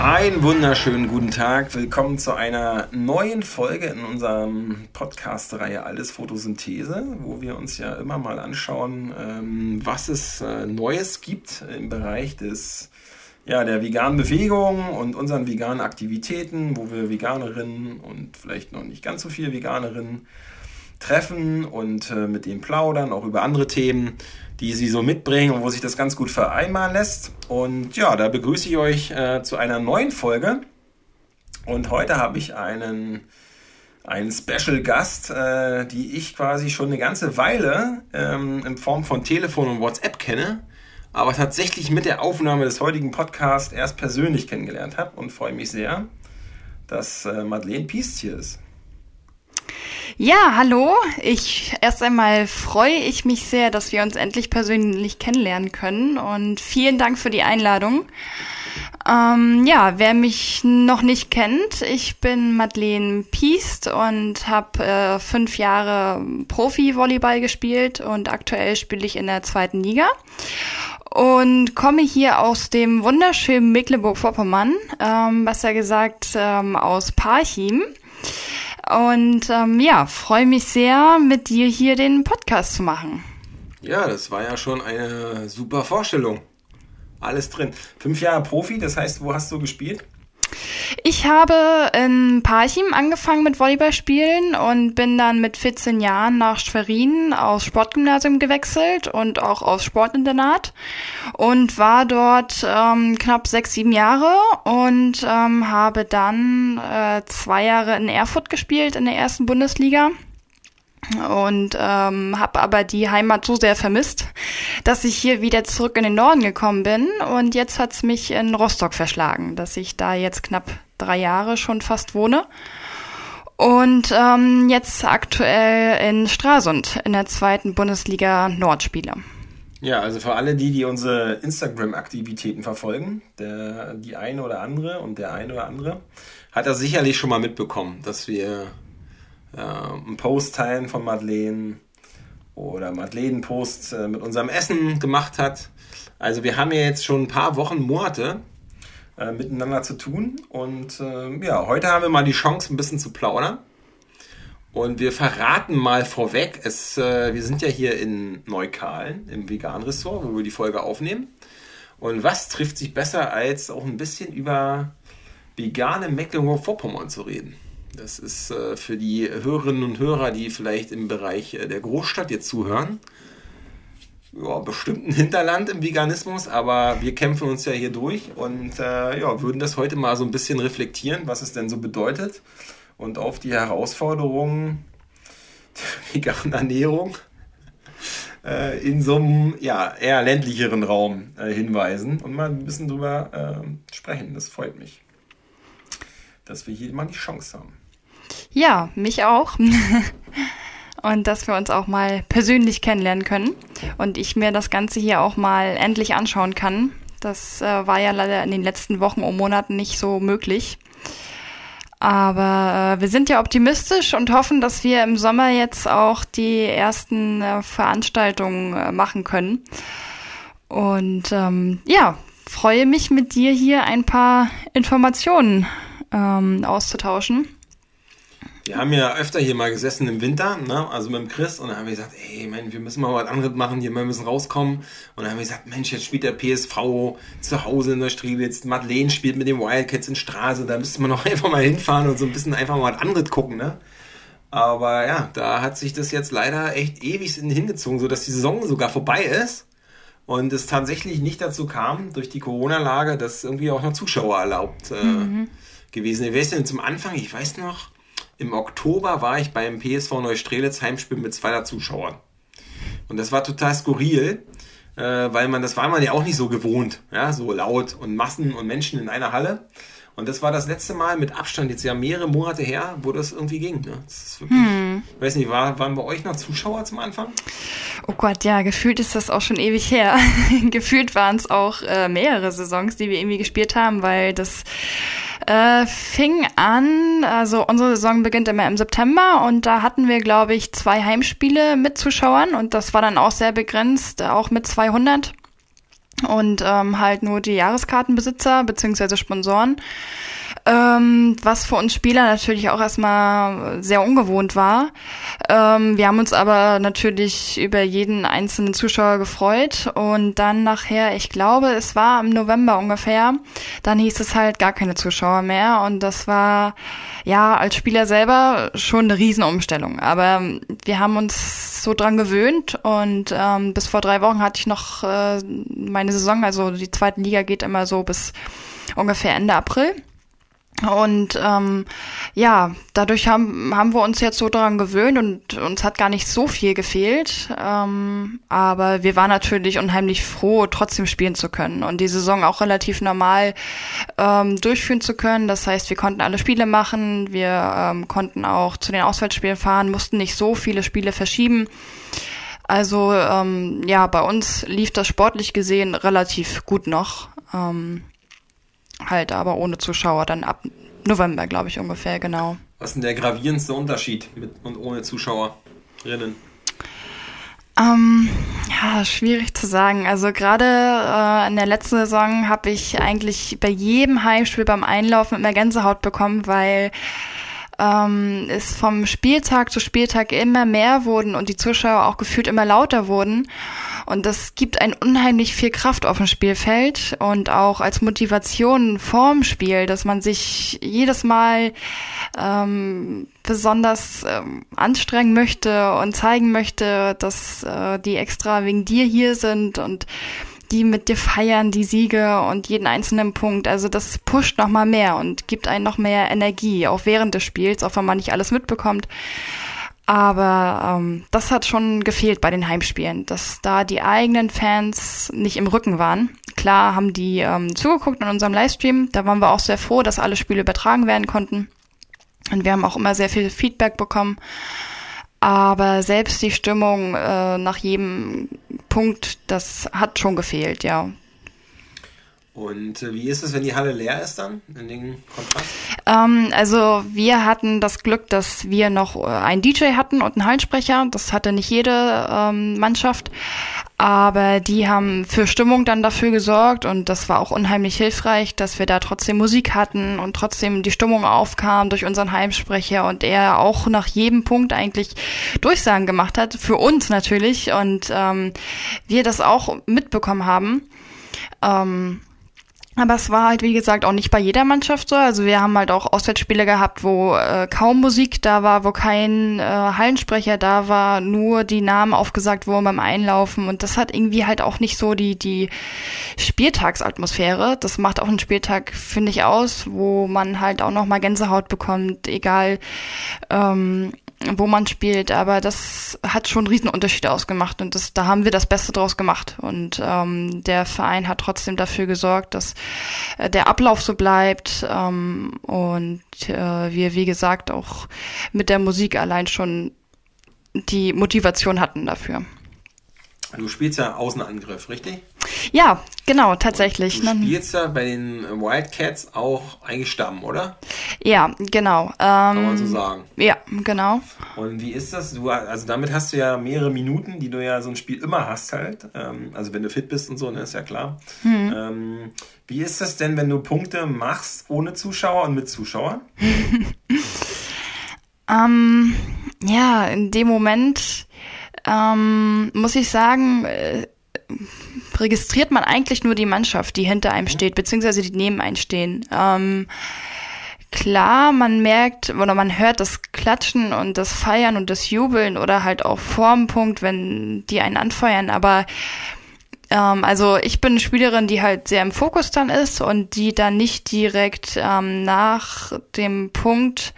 Einen wunderschönen guten Tag. Willkommen zu einer neuen Folge in unserem Podcast-Reihe Alles Photosynthese, wo wir uns ja immer mal anschauen, ähm, was es äh, Neues gibt im Bereich des, ja, der veganen Bewegung und unseren veganen Aktivitäten, wo wir Veganerinnen und vielleicht noch nicht ganz so viele Veganerinnen treffen und äh, mit denen plaudern, auch über andere Themen die sie so mitbringen und wo sich das ganz gut vereinbaren lässt. Und ja, da begrüße ich euch äh, zu einer neuen Folge. Und heute habe ich einen, einen Special Gast, äh, die ich quasi schon eine ganze Weile ähm, in Form von Telefon und WhatsApp kenne, aber tatsächlich mit der Aufnahme des heutigen Podcasts erst persönlich kennengelernt habe und freue mich sehr, dass äh, Madeleine Piest hier ist. Ja, hallo. Ich erst einmal freue ich mich sehr, dass wir uns endlich persönlich kennenlernen können und vielen Dank für die Einladung. Ähm, ja, wer mich noch nicht kennt, ich bin Madeleine Piest und habe äh, fünf Jahre Profi-Volleyball gespielt und aktuell spiele ich in der zweiten Liga und komme hier aus dem wunderschönen Mecklenburg-Vorpommern, ähm, besser gesagt ähm, aus Parchim. Und ähm, ja, freue mich sehr, mit dir hier den Podcast zu machen. Ja, das war ja schon eine super Vorstellung. Alles drin. Fünf Jahre Profi, das heißt, wo hast du gespielt? Ich habe in Parchim angefangen mit Volleyballspielen und bin dann mit 14 Jahren nach Schwerin aufs Sportgymnasium gewechselt und auch aufs Sportinternat und war dort ähm, knapp sechs, sieben Jahre und ähm, habe dann äh, zwei Jahre in Erfurt gespielt in der ersten Bundesliga und ähm, habe aber die Heimat so sehr vermisst, dass ich hier wieder zurück in den Norden gekommen bin und jetzt hat's mich in Rostock verschlagen, dass ich da jetzt knapp drei Jahre schon fast wohne und ähm, jetzt aktuell in Stralsund in der zweiten Bundesliga Nord spiele. Ja, also für alle die, die unsere Instagram-Aktivitäten verfolgen, der, die eine oder andere und der eine oder andere, hat er sicherlich schon mal mitbekommen, dass wir äh, einen Post teilen von Madeleine oder Madeleine Post äh, mit unserem Essen gemacht hat. Also wir haben ja jetzt schon ein paar Wochen, Monate äh, miteinander zu tun und äh, ja, heute haben wir mal die Chance, ein bisschen zu plaudern. Und wir verraten mal vorweg, es, äh, wir sind ja hier in Neukalen im Vegan-Ressort, wo wir die Folge aufnehmen. Und was trifft sich besser, als auch ein bisschen über vegane Mecklenburg-Vorpommern zu reden? Das ist äh, für die Hörerinnen und Hörer, die vielleicht im Bereich äh, der Großstadt jetzt zuhören, ja, bestimmt ein Hinterland im Veganismus, aber wir kämpfen uns ja hier durch und äh, ja, würden das heute mal so ein bisschen reflektieren, was es denn so bedeutet und auf die Herausforderungen der veganen Ernährung äh, in so einem ja, eher ländlicheren Raum äh, hinweisen und mal ein bisschen drüber äh, sprechen. Das freut mich, dass wir hier mal die Chance haben. Ja, mich auch. und dass wir uns auch mal persönlich kennenlernen können und ich mir das Ganze hier auch mal endlich anschauen kann. Das äh, war ja leider in den letzten Wochen und Monaten nicht so möglich. Aber äh, wir sind ja optimistisch und hoffen, dass wir im Sommer jetzt auch die ersten äh, Veranstaltungen äh, machen können. Und ähm, ja, freue mich mit dir hier ein paar Informationen ähm, auszutauschen wir haben ja öfter hier mal gesessen im Winter, ne? also mit dem Chris, und dann haben wir gesagt, ey, Mann, wir müssen mal was anderes machen, hier, wir müssen rauskommen. Und dann haben wir gesagt, Mensch, jetzt spielt der PSV zu Hause in der Strielitz, Madeleine spielt mit den Wildcats in Straße, da müsste man noch einfach mal hinfahren und so ein bisschen einfach mal was anderes gucken, ne? Aber ja, da hat sich das jetzt leider echt ewig hingezogen, sodass die Saison sogar vorbei ist und es tatsächlich nicht dazu kam, durch die Corona-Lage, dass irgendwie auch noch Zuschauer erlaubt äh, mhm. gewesen. Wer ist denn zum Anfang? Ich weiß noch, im Oktober war ich beim PSV Neustrelitz Heimspiel mit 200 Zuschauern. Und das war total skurril, äh, weil man, das war man ja auch nicht so gewohnt, ja, so laut und Massen und Menschen in einer Halle. Und das war das letzte Mal mit Abstand, jetzt ja mehrere Monate her, wo das irgendwie ging. Ne? Das wirklich, hm. Ich weiß nicht, war, waren bei euch noch Zuschauer zum Anfang? Oh Gott, ja, gefühlt ist das auch schon ewig her. gefühlt waren es auch äh, mehrere Saisons, die wir irgendwie gespielt haben, weil das äh, fing an, also unsere Saison beginnt immer im September und da hatten wir, glaube ich, zwei Heimspiele mit Zuschauern und das war dann auch sehr begrenzt, auch mit 200. und ähm, halt nur die Jahreskartenbesitzer beziehungsweise Sponsoren. Ähm, was für uns Spieler natürlich auch erstmal sehr ungewohnt war. Ähm, wir haben uns aber natürlich über jeden einzelnen Zuschauer gefreut und dann nachher, ich glaube, es war im November ungefähr, dann hieß es halt gar keine Zuschauer mehr und das war ja als Spieler selber schon eine Riesenumstellung. Aber wir haben uns so dran gewöhnt und ähm, bis vor drei Wochen hatte ich noch äh, meine Saison, also die zweite Liga geht immer so bis ungefähr Ende April. Und ähm, ja, dadurch haben, haben wir uns jetzt so daran gewöhnt und uns hat gar nicht so viel gefehlt. Ähm, aber wir waren natürlich unheimlich froh, trotzdem spielen zu können und die Saison auch relativ normal ähm, durchführen zu können. Das heißt, wir konnten alle Spiele machen, wir ähm, konnten auch zu den Auswärtsspielen fahren, mussten nicht so viele Spiele verschieben. Also ähm, ja, bei uns lief das sportlich gesehen relativ gut noch. Ähm, halt aber ohne Zuschauer, dann ab November, glaube ich, ungefähr, genau. Was ist denn der gravierendste Unterschied mit und ohne Zuschauerinnen? Ähm, ja, schwierig zu sagen. Also gerade äh, in der letzten Saison habe ich eigentlich bei jedem Heimspiel beim Einlaufen immer Gänsehaut bekommen, weil ähm, es vom Spieltag zu Spieltag immer mehr wurden und die Zuschauer auch gefühlt immer lauter wurden. Und das gibt ein unheimlich viel Kraft auf dem Spielfeld und auch als Motivation vorm Spiel, dass man sich jedes Mal ähm, besonders ähm, anstrengen möchte und zeigen möchte, dass äh, die extra wegen dir hier sind und die mit dir feiern, die Siege und jeden einzelnen Punkt. Also das pusht noch mal mehr und gibt einen noch mehr Energie, auch während des Spiels, auch wenn man nicht alles mitbekommt. Aber ähm, das hat schon gefehlt bei den Heimspielen, dass da die eigenen Fans nicht im Rücken waren. Klar haben die ähm, zugeguckt in unserem Livestream. Da waren wir auch sehr froh, dass alle Spiele übertragen werden konnten. Und wir haben auch immer sehr viel Feedback bekommen. Aber selbst die Stimmung äh, nach jedem Punkt, das hat schon gefehlt, ja. Und äh, wie ist es, wenn die Halle leer ist dann in den Kontrast? Ähm, also wir hatten das Glück, dass wir noch äh, einen DJ hatten und einen Hallensprecher. Das hatte nicht jede ähm, Mannschaft. Aber die haben für Stimmung dann dafür gesorgt und das war auch unheimlich hilfreich, dass wir da trotzdem Musik hatten und trotzdem die Stimmung aufkam durch unseren Heimsprecher und er auch nach jedem Punkt eigentlich Durchsagen gemacht hat, für uns natürlich und ähm, wir das auch mitbekommen haben. Ähm, aber es war halt, wie gesagt, auch nicht bei jeder Mannschaft so. Also wir haben halt auch Auswärtsspiele gehabt, wo äh, kaum Musik da war, wo kein äh, Hallensprecher da war, nur die Namen aufgesagt wurden beim Einlaufen. Und das hat irgendwie halt auch nicht so die, die Spieltagsatmosphäre. Das macht auch einen Spieltag, finde ich, aus, wo man halt auch nochmal Gänsehaut bekommt, egal ähm, wo man spielt, aber das hat schon Riesenunterschiede ausgemacht und das, da haben wir das Beste draus gemacht. Und ähm, der Verein hat trotzdem dafür gesorgt, dass äh, der Ablauf so bleibt ähm, und äh, wir, wie gesagt, auch mit der Musik allein schon die Motivation hatten dafür. Du spielst ja Außenangriff, richtig? Ja, genau, tatsächlich. Du spielst ja bei den Wildcats auch eigentlich Stamm, oder? Ja, genau. Ähm, Kann man so sagen. Ja, genau. Und wie ist das? Du, also damit hast du ja mehrere Minuten, die du ja so ein Spiel immer hast halt. Ähm, also wenn du fit bist und so, ne, ist ja klar. Mhm. Ähm, wie ist das denn, wenn du Punkte machst ohne Zuschauer und mit Zuschauern? ähm, ja, in dem Moment ähm, muss ich sagen, äh, registriert man eigentlich nur die Mannschaft, die hinter einem steht, beziehungsweise die neben einem stehen. Ähm, klar, man merkt oder man hört das Klatschen und das Feiern und das Jubeln oder halt auch vorm Punkt, wenn die einen anfeuern, aber ähm, also ich bin eine Spielerin, die halt sehr im Fokus dann ist und die dann nicht direkt ähm, nach dem Punkt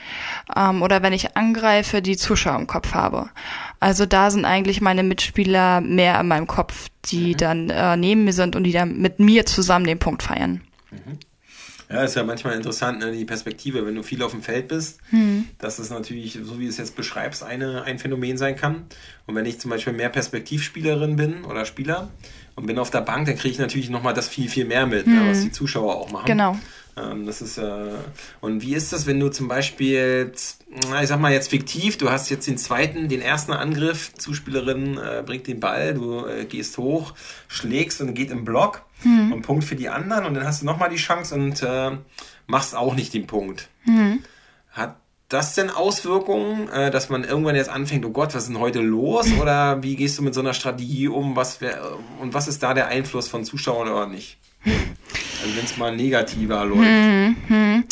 ähm, oder wenn ich angreife, die Zuschauer im Kopf habe. Also da sind eigentlich meine Mitspieler mehr in meinem Kopf, die mhm. dann äh, neben mir sind und die dann mit mir zusammen den Punkt feiern. Mhm. Ja, ist ja manchmal interessant, ne, die Perspektive, wenn du viel auf dem Feld bist, mhm. dass es natürlich, so wie du es jetzt beschreibst, eine, ein Phänomen sein kann. Und wenn ich zum Beispiel mehr Perspektivspielerin bin oder Spieler und bin auf der Bank, dann kriege ich natürlich nochmal das viel, viel mehr mit, mhm. ne, was die Zuschauer auch machen. Genau. Ähm, das ist ja. und wie ist das, wenn du zum Beispiel, ich sag mal jetzt fiktiv, du hast jetzt den zweiten, den ersten Angriff, Zuspielerin äh, bringt den Ball, du äh, gehst hoch, schlägst und geht im Block mhm. und Punkt für die anderen und dann hast du nochmal die Chance und äh, machst auch nicht den Punkt. Mhm. Hat das denn Auswirkungen, äh, dass man irgendwann jetzt anfängt, oh Gott, was ist denn heute los? Oder wie gehst du mit so einer Strategie um? Was wär, und was ist da der Einfluss von Zuschauern oder nicht? Also wenn es mal negativer läuft. Hm, hm.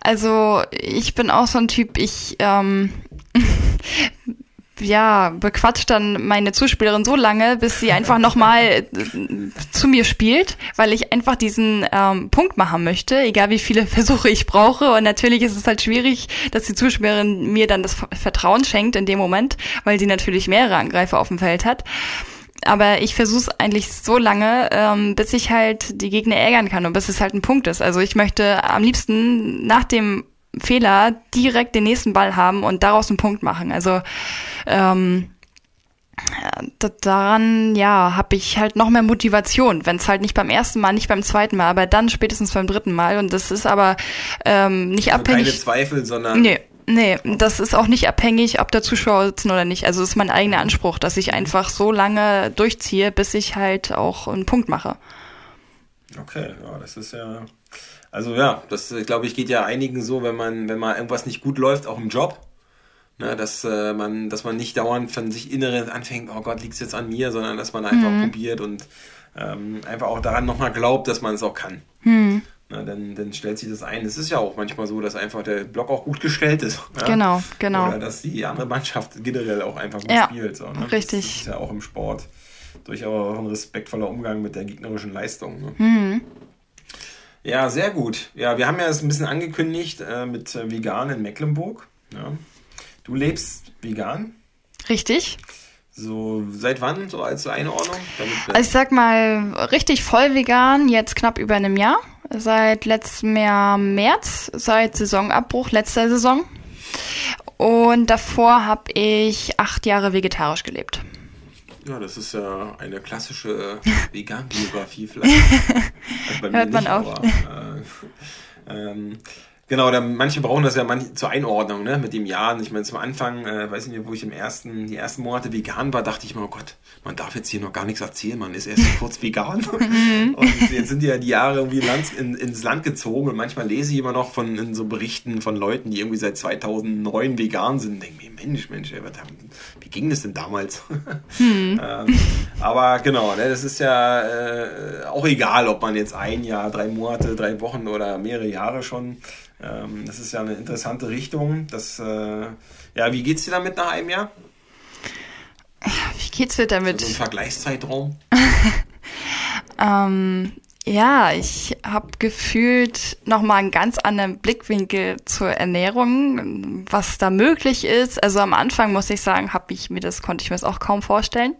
Also ich bin auch so ein Typ, ich ähm, ja, bequatscht dann meine Zuspielerin so lange, bis sie einfach nochmal äh, zu mir spielt, weil ich einfach diesen ähm, Punkt machen möchte, egal wie viele Versuche ich brauche. Und natürlich ist es halt schwierig, dass die Zuspielerin mir dann das Vertrauen schenkt in dem Moment, weil sie natürlich mehrere Angreifer auf dem Feld hat. Aber ich versuche es eigentlich so lange, ähm, bis ich halt die Gegner ärgern kann und bis es halt ein Punkt ist. Also ich möchte am liebsten nach dem Fehler direkt den nächsten Ball haben und daraus einen Punkt machen. Also ähm, daran, ja, habe ich halt noch mehr Motivation, wenn es halt nicht beim ersten Mal, nicht beim zweiten Mal, aber dann spätestens beim dritten Mal. Und das ist aber ähm, nicht also abhängig. Keine Zweifel, sondern. Nee. Nee, das ist auch nicht abhängig, ob da Zuschauer sitzen oder nicht. Also es ist mein eigener Anspruch, dass ich einfach so lange durchziehe, bis ich halt auch einen Punkt mache. Okay, ja, das ist ja also ja, das glaube ich geht ja einigen so, wenn man, wenn mal irgendwas nicht gut läuft, auch im Job. Ne, dass äh, man, dass man nicht dauernd von sich inneren anfängt, oh Gott, liegt es jetzt an mir, sondern dass man einfach mhm. probiert und ähm, einfach auch daran nochmal glaubt, dass man es auch kann. Mhm. Dann, dann stellt sich das ein. Es ist ja auch manchmal so, dass einfach der Block auch gut gestellt ist. Ja? Genau, genau. Oder dass die andere Mannschaft generell auch einfach gut ja, spielt. So, ne? Richtig. Das ist ja auch im Sport durchaus ein respektvoller Umgang mit der gegnerischen Leistung. Ne? Mhm. Ja, sehr gut. Ja, wir haben ja das ein bisschen angekündigt äh, mit äh, Vegan in Mecklenburg. Ja. Du lebst vegan? Richtig. So, seit wann so als Einordnung? also ich sag mal, richtig voll vegan, jetzt knapp über einem Jahr. Seit letztem Jahr März, seit Saisonabbruch letzter Saison. Und davor habe ich acht Jahre vegetarisch gelebt. Ja, das ist ja eine klassische Vegan-Biografie vielleicht. Also Hört man auch. äh, ähm, Genau, da, manche brauchen das ja manche, zur Einordnung, ne, mit dem Jahren. Ich meine, zum Anfang, äh, weiß ich nicht, wo ich im ersten, die ersten Monate vegan war, dachte ich mir, oh Gott, man darf jetzt hier noch gar nichts erzählen, man ist erst kurz vegan. Und jetzt sind ja die Jahre irgendwie Land, in, ins Land gezogen und manchmal lese ich immer noch von in so Berichten von Leuten, die irgendwie seit 2009 vegan sind und denke mir, Mensch, Mensch, ey, wie ging das denn damals? Mhm. ähm, aber genau, ne, das ist ja äh, auch egal, ob man jetzt ein Jahr, drei Monate, drei Wochen oder mehrere Jahre schon ähm, das ist ja eine interessante Richtung. Das, äh, ja, wie geht's dir damit nach einem Jahr? Wie geht's dir damit? So ein Vergleichszeitraum? ähm, ja, ich habe gefühlt nochmal einen ganz anderen Blickwinkel zur Ernährung, was da möglich ist. Also am Anfang muss ich sagen, habe ich mir das konnte ich mir das auch kaum vorstellen.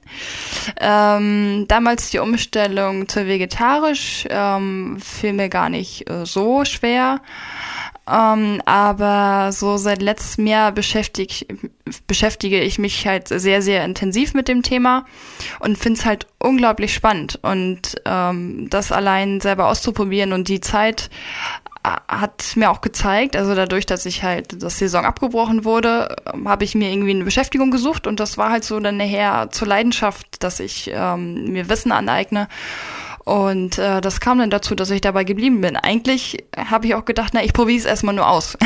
Ähm, damals die Umstellung zu vegetarisch ähm, fiel mir gar nicht äh, so schwer. Ähm, aber so seit letztem Jahr beschäftige, beschäftige ich mich halt sehr, sehr intensiv mit dem Thema und finde es halt unglaublich spannend. Und ähm, das allein selber auszuprobieren und die Zeit äh, hat mir auch gezeigt, also dadurch, dass ich halt das Saison abgebrochen wurde, ähm, habe ich mir irgendwie eine Beschäftigung gesucht und das war halt so dann nachher zur Leidenschaft, dass ich ähm, mir Wissen aneigne und äh, das kam dann dazu, dass ich dabei geblieben bin. Eigentlich habe ich auch gedacht, na, ich probiere es erstmal nur aus,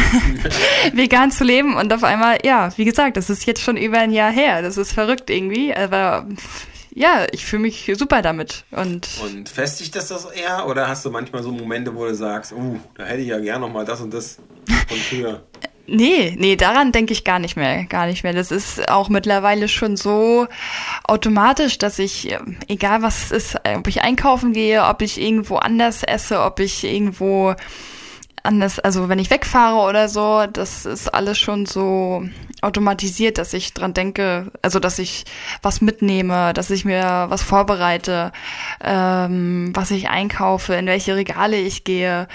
vegan zu leben. Und auf einmal, ja, wie gesagt, das ist jetzt schon über ein Jahr her. Das ist verrückt irgendwie. Aber ja, ich fühle mich super damit. Und, und festigt das das eher? Oder hast du manchmal so Momente, wo du sagst, uh, da hätte ich ja gern noch mal das und das von früher? Nee, nee, daran denke ich gar nicht mehr, gar nicht mehr. Das ist auch mittlerweile schon so automatisch, dass ich, egal was es ist, ob ich einkaufen gehe, ob ich irgendwo anders esse, ob ich irgendwo anders, also wenn ich wegfahre oder so, das ist alles schon so automatisiert, dass ich dran denke, also dass ich was mitnehme, dass ich mir was vorbereite, ähm, was ich einkaufe, in welche Regale ich gehe.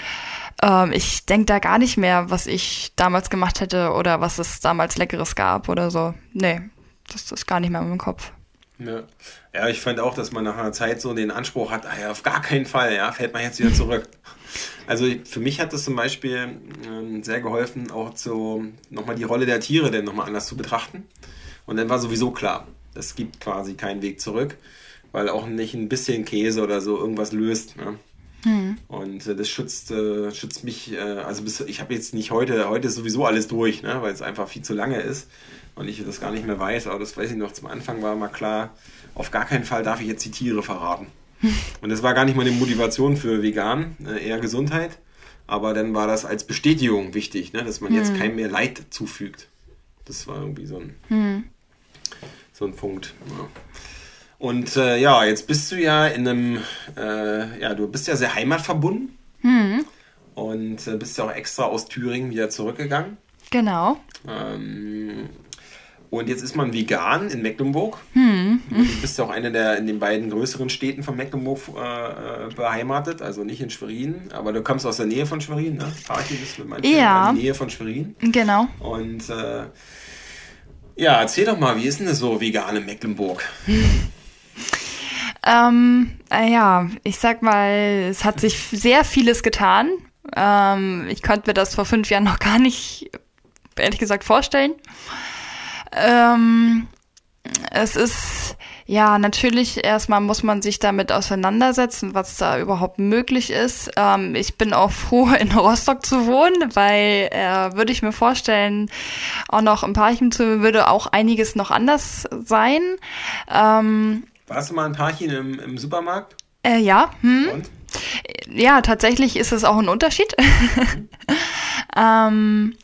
Ähm, ich denke da gar nicht mehr, was ich damals gemacht hätte oder was es damals Leckeres gab oder so. Nee, das ist gar nicht mehr in meinem Kopf. Ja. ja, ich fand auch, dass man nach einer Zeit so den Anspruch hat, ah ja, auf gar keinen Fall, ja, fällt man jetzt wieder zurück. Also für mich hat das zum Beispiel ähm, sehr geholfen, auch so nochmal die Rolle der Tiere denn nochmal anders zu betrachten. Und dann war sowieso klar, es gibt quasi keinen Weg zurück, weil auch nicht ein bisschen Käse oder so irgendwas löst. Ne? Mhm. Und äh, das schützt, äh, schützt mich, äh, also bis, ich habe jetzt nicht heute, heute ist sowieso alles durch, ne? weil es einfach viel zu lange ist und ich das gar nicht mehr weiß, aber das weiß ich noch, zum Anfang war mal klar, auf gar keinen Fall darf ich jetzt die Tiere verraten. Und das war gar nicht meine Motivation für vegan, äh, eher Gesundheit. Aber dann war das als Bestätigung wichtig, ne? dass man hm. jetzt keinem mehr Leid zufügt. Das war irgendwie so ein, hm. so ein Punkt. Ja. Und äh, ja, jetzt bist du ja in einem, äh, ja, du bist ja sehr heimatverbunden. Hm. Und äh, bist ja auch extra aus Thüringen wieder zurückgegangen. Genau. Ähm, und jetzt ist man vegan in Mecklenburg. Hm. Du bist ja auch eine der in den beiden größeren Städten von Mecklenburg äh, beheimatet, also nicht in Schwerin, aber du kommst aus der Nähe von Schwerin, ne? Party bist mit manchen ja. in der Nähe von Schwerin. Genau. Und äh, ja, erzähl doch mal, wie ist denn das so vegan in Mecklenburg? ähm, äh, ja, ich sag mal, es hat sich sehr vieles getan. Ähm, ich konnte mir das vor fünf Jahren noch gar nicht, ehrlich gesagt, vorstellen. Ähm, es ist, ja, natürlich erstmal muss man sich damit auseinandersetzen, was da überhaupt möglich ist. Ähm, ich bin auch froh, in Rostock zu wohnen, weil äh, würde ich mir vorstellen, auch noch im Parchim zu, würde auch einiges noch anders sein. Ähm, Warst du mal in Parchim im, im Supermarkt? Äh, ja. Hm. Und? Ja, tatsächlich ist es auch ein Unterschied. Mhm. ähm,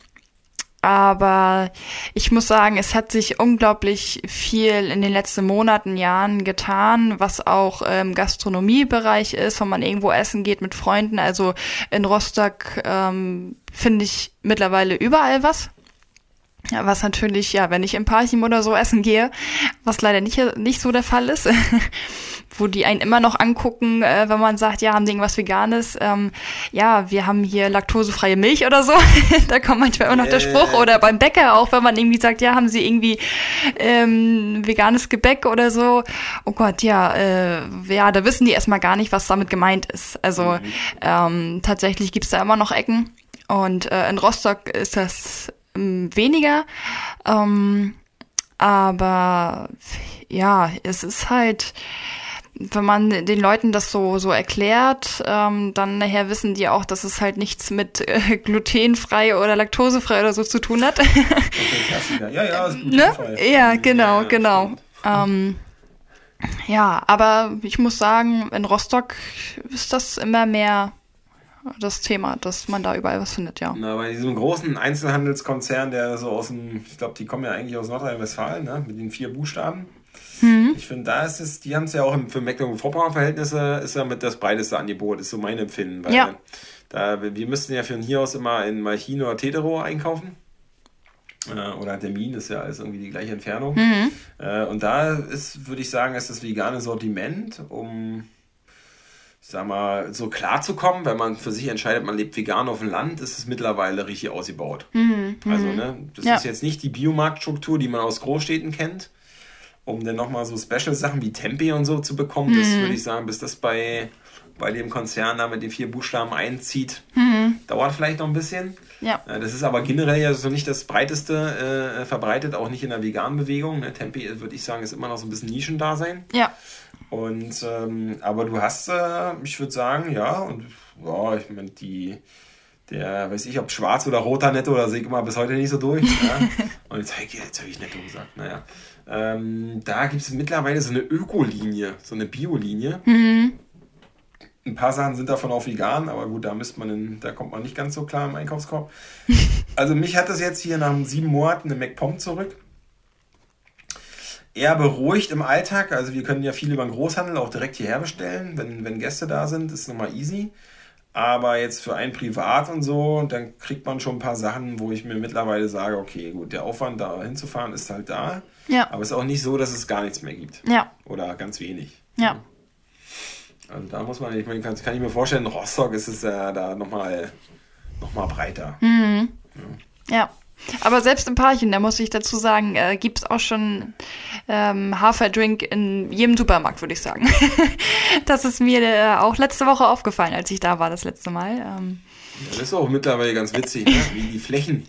aber ich muss sagen, es hat sich unglaublich viel in den letzten Monaten, Jahren getan, was auch im Gastronomiebereich ist, wenn man irgendwo essen geht mit Freunden. Also in Rostock ähm, finde ich mittlerweile überall was. Was natürlich, ja, wenn ich im Parchim oder so essen gehe, was leider nicht, nicht so der Fall ist, wo die einen immer noch angucken, äh, wenn man sagt, ja, haben die irgendwas Veganes? Ähm, ja, wir haben hier laktosefreie Milch oder so. da kommt manchmal immer noch der Spruch. Oder beim Bäcker auch, wenn man irgendwie sagt, ja, haben sie irgendwie ähm, veganes Gebäck oder so. Oh Gott, ja, äh, ja, da wissen die erstmal gar nicht, was damit gemeint ist. Also mhm. ähm, tatsächlich gibt's da immer noch Ecken. Und äh, in Rostock ist das weniger. Ähm, aber ja, es ist halt, wenn man den Leuten das so so erklärt, ähm, dann nachher wissen die auch, dass es halt nichts mit äh, glutenfrei oder laktosefrei oder so zu tun hat. Okay, ja, ja, ne? Ja, genau, ja, genau. Ähm, ja, aber ich muss sagen, in Rostock ist das immer mehr das Thema, dass man da überall was findet, ja. Na, bei diesem großen Einzelhandelskonzern, der so aus dem, ich glaube, die kommen ja eigentlich aus Nordrhein-Westfalen, ne, mit den vier Buchstaben. Mhm. Ich finde, da ist es, die haben es ja auch für Mecklenburg-Vorpommern-Verhältnisse, ist ja mit das breiteste Angebot, ist so mein Empfinden. Weil ja. Da, wir müssten ja von hier aus immer in Malchin oder Tetero einkaufen. Äh, oder Termin ist ja alles irgendwie die gleiche Entfernung. Mhm. Äh, und da ist, würde ich sagen, ist das vegane Sortiment, um ich sag mal, so klar zu kommen, wenn man für sich entscheidet, man lebt vegan auf dem Land, ist es mittlerweile richtig ausgebaut. Mhm, also, mhm. ne, das ja. ist jetzt nicht die Biomarktstruktur, die man aus Großstädten kennt. Um dann nochmal so Special-Sachen wie Tempe und so zu bekommen, mhm. das würde ich sagen, bis das bei, bei dem Konzern da mit den vier Buchstaben einzieht, mhm. dauert vielleicht noch ein bisschen. Ja. Äh, das ist aber generell ja so nicht das breiteste äh, verbreitet, auch nicht in der veganen Bewegung. Ne? Tempe, würde ich sagen, ist immer noch so ein bisschen Nischendasein. Ja. Und ähm, aber du hast, äh, ich würde sagen, ja, und ja, ich meine, die, der, weiß ich, ob schwarz oder roter Netto, da sehe ich immer bis heute nicht so durch. ja. Und jetzt, jetzt habe ich Netto gesagt, naja. Ähm, da gibt es mittlerweile so eine Ökolinie, so eine Biolinie. Mhm. Ein paar Sachen sind davon auch vegan, aber gut, da müsste man in, da kommt man nicht ganz so klar im Einkaufskorb. Also mich hat das jetzt hier nach sieben Monaten eine MacPom zurück eher beruhigt im Alltag. Also wir können ja viel über den Großhandel auch direkt hierher bestellen, wenn, wenn Gäste da sind, ist nochmal easy. Aber jetzt für ein Privat und so, dann kriegt man schon ein paar Sachen, wo ich mir mittlerweile sage, okay, gut, der Aufwand da hinzufahren ist halt da. Ja. Aber es ist auch nicht so, dass es gar nichts mehr gibt. Ja. Oder ganz wenig. Ja. Also da muss man, ich meine, kann, kann ich mir vorstellen, in Rostock ist es ja da nochmal noch mal breiter. Mhm. Ja. ja. Aber selbst im Parchen, da muss ich dazu sagen, äh, gibt's auch schon ähm, Haferdrink in jedem Supermarkt, würde ich sagen. das ist mir äh, auch letzte Woche aufgefallen, als ich da war, das letzte Mal. Ähm, ja, das ist auch mittlerweile ganz witzig, ne? wie die Flächen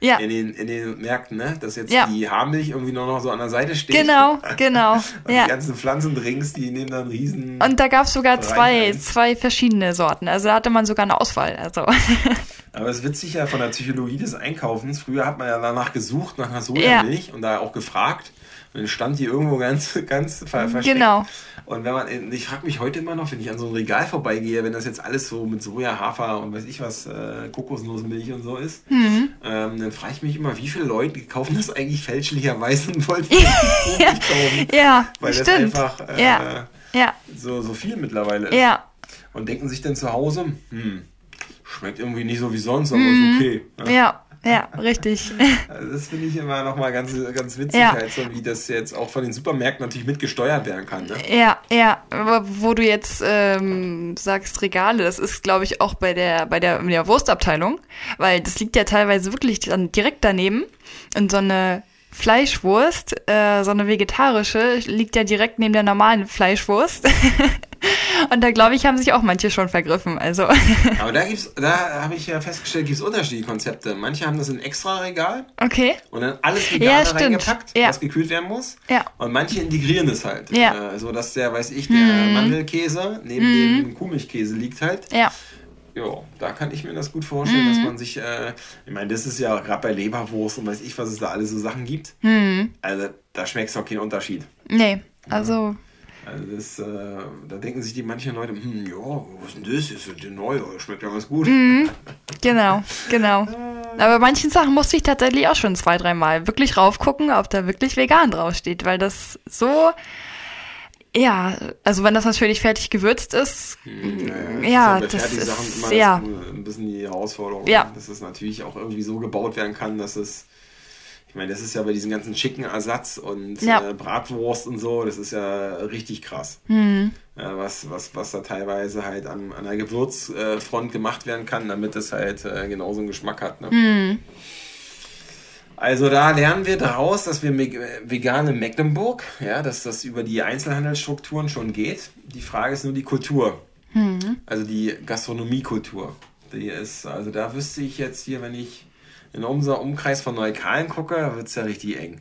ja. in, den, in den Märkten, ne? dass jetzt ja. die Haarmilch irgendwie nur noch so an der Seite steht. Genau, genau. Und ja. die ganzen Pflanzendrinks, die nehmen dann riesen. Und da gab es sogar zwei, zwei verschiedene Sorten. Also da hatte man sogar eine Auswahl. Also. Aber es ist witzig ja von der Psychologie des Einkaufens. Früher hat man ja danach gesucht, nach einer Sojamilch ja. und da auch gefragt. Dann stand die irgendwo ganz, ganz versteckt. Genau. Und wenn man, ich frage mich heute immer noch, wenn ich an so ein Regal vorbeigehe, wenn das jetzt alles so mit Soja, Hafer und weiß ich was, äh, Kokosnussmilch und so ist, mhm. ähm, dann frage ich mich immer, wie viele Leute kaufen das eigentlich fälschlicherweise und wollen die ja. nicht kaufen. Ja, weil stimmt. das einfach äh, ja. Ja. So, so viel mittlerweile ist. Ja. Und denken sich dann zu Hause, hm, schmeckt irgendwie nicht so wie sonst, aber mhm. ist okay. Ja. ja. Ja, richtig. Also das finde ich immer nochmal ganz, ganz witzig, ja. halt so, wie das jetzt auch von den Supermärkten natürlich mitgesteuert werden kann. Ne? Ja, ja. Aber wo du jetzt ähm, sagst Regale, das ist, glaube ich, auch bei der, bei der, der Wurstabteilung, weil das liegt ja teilweise wirklich dann direkt daneben. Und so eine Fleischwurst, äh, so eine vegetarische, liegt ja direkt neben der normalen Fleischwurst. Und da glaube ich, haben sich auch manche schon vergriffen. Also. Aber da gibt's, da habe ich ja festgestellt, gibt es unterschiedliche Konzepte. Manche haben das in extra Regal. Okay. Und dann alles Vegane ja, reingepackt, ja. was gekühlt werden muss. Ja. Und manche integrieren es halt. Ja. Äh, so dass der, weiß ich, der hm. Mandelkäse neben hm. dem Kuhmilchkäse liegt halt. Ja. Ja, da kann ich mir das gut vorstellen, mhm. dass man sich, äh, ich meine, das ist ja gerade bei Leberwurst und weiß ich, was es da alles so Sachen gibt. Mhm. Also da schmeckt es auch keinen Unterschied. Nee, also also das, äh, da denken sich die manchen Leute, hm, ja, was ist denn das? Ist das neu? Schmeckt ja ganz gut. Mhm, genau, genau. Aber bei manchen Sachen musste ich tatsächlich auch schon zwei, dreimal wirklich raufgucken, ob da wirklich vegan draufsteht, weil das so, ja, also wenn das natürlich fertig gewürzt ist, ja, ja das, das ist, Sachen immer ja. ein bisschen die Herausforderung, ja. dass es natürlich auch irgendwie so gebaut werden kann, dass es ich meine, das ist ja bei diesem ganzen schicken Ersatz und ja. äh, Bratwurst und so, das ist ja richtig krass. Mhm. Ja, was, was, was da teilweise halt an, an der Gewürzfront gemacht werden kann, damit es halt äh, genauso einen Geschmack hat. Ne? Mhm. Also da lernen wir daraus, dass wir vegane Mecklenburg, ja, dass das über die Einzelhandelsstrukturen schon geht. Die Frage ist nur die Kultur. Mhm. Also die Gastronomiekultur. Die ist, also da wüsste ich jetzt hier, wenn ich in unser Umkreis von Neukalen gucke, wird es ja richtig eng.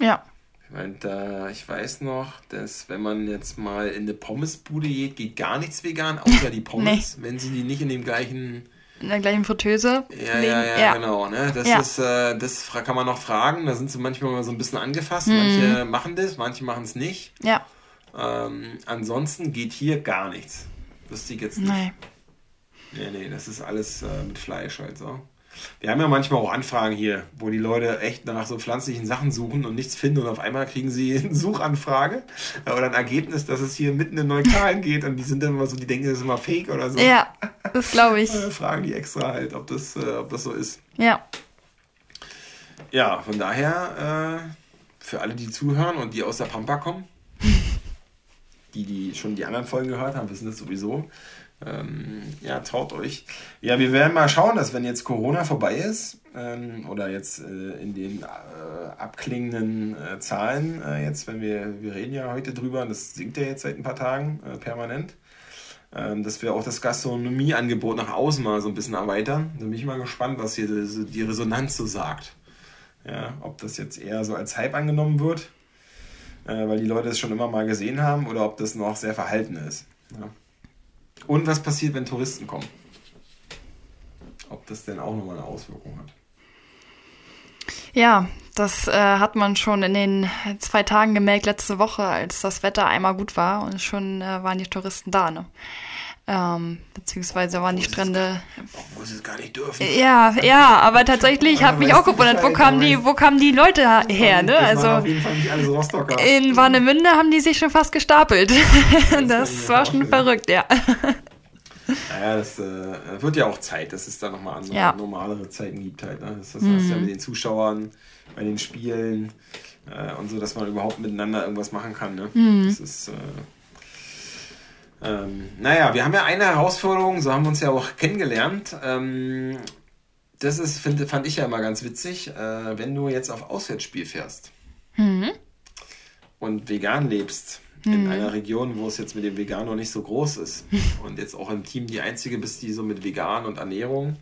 Ja. Ich, mein, da, ich weiß noch, dass wenn man jetzt mal in eine Pommesbude geht, geht gar nichts vegan, außer die Pommes, nee. wenn sie die nicht in dem gleichen in der gleichen Fritteuse. Ja, ja, ja, ja, genau. Ne? Das ja. ist, äh, das kann man noch fragen. Da sind sie manchmal mal so ein bisschen angefasst. Mhm. Manche machen das, manche machen es nicht. Ja. Ähm, ansonsten geht hier gar nichts. Wüsste ich jetzt nicht. Nee. Nee, nee, das ist alles äh, mit Fleisch halt so. Wir haben ja manchmal auch Anfragen hier, wo die Leute echt nach so pflanzlichen Sachen suchen und nichts finden und auf einmal kriegen sie eine Suchanfrage oder ein Ergebnis, dass es hier mitten in Neukalen geht und die sind dann immer so, die denken, das ist immer fake oder so. Ja, das glaube ich. fragen die extra halt, ob das, äh, ob das so ist. Ja. Ja, von daher, äh, für alle, die zuhören und die aus der Pampa kommen, die, die schon die anderen Folgen gehört haben, wissen das sowieso. Ähm, ja, traut euch. Ja, wir werden mal schauen, dass wenn jetzt Corona vorbei ist ähm, oder jetzt äh, in den äh, abklingenden äh, Zahlen, äh, jetzt, wenn wir, wir reden ja heute drüber, das sinkt ja jetzt seit ein paar Tagen äh, permanent, ähm, dass wir auch das Gastronomieangebot nach außen mal so ein bisschen erweitern. Da bin ich mal gespannt, was hier die, die Resonanz so sagt. Ja, ob das jetzt eher so als Hype angenommen wird, äh, weil die Leute es schon immer mal gesehen haben, oder ob das noch sehr verhalten ist. Ja. Und was passiert, wenn Touristen kommen? Ob das denn auch nochmal eine Auswirkung hat? Ja, das äh, hat man schon in den zwei Tagen gemerkt letzte Woche, als das Wetter einmal gut war und schon äh, waren die Touristen da. Ne? Ähm, beziehungsweise waren die Strände. Wo sie es gar nicht dürfen. Ja, ja, aber tatsächlich habe mich auch gewundert, wo kamen die, wo kamen die Leute her, ne? Also in Warnemünde haben die sich schon fast gestapelt. das war schon verrückt, ja. Naja, das äh, wird ja auch Zeit, dass es da nochmal andere, ja. normalere Zeiten gibt halt. Ne? Das, das mhm. heißt ja mit den Zuschauern, bei den Spielen äh, und so, dass man überhaupt miteinander irgendwas machen kann. Ne? Mhm. Das ist äh, ähm, naja, wir haben ja eine Herausforderung, so haben wir uns ja auch kennengelernt. Ähm, das ist, find, fand ich ja immer ganz witzig, äh, wenn du jetzt auf Auswärtsspiel fährst Mhm. und vegan lebst, in einer Region, wo es jetzt mit dem Vegan noch nicht so groß ist. Und jetzt auch im Team die einzige bist, die so mit Vegan und Ernährung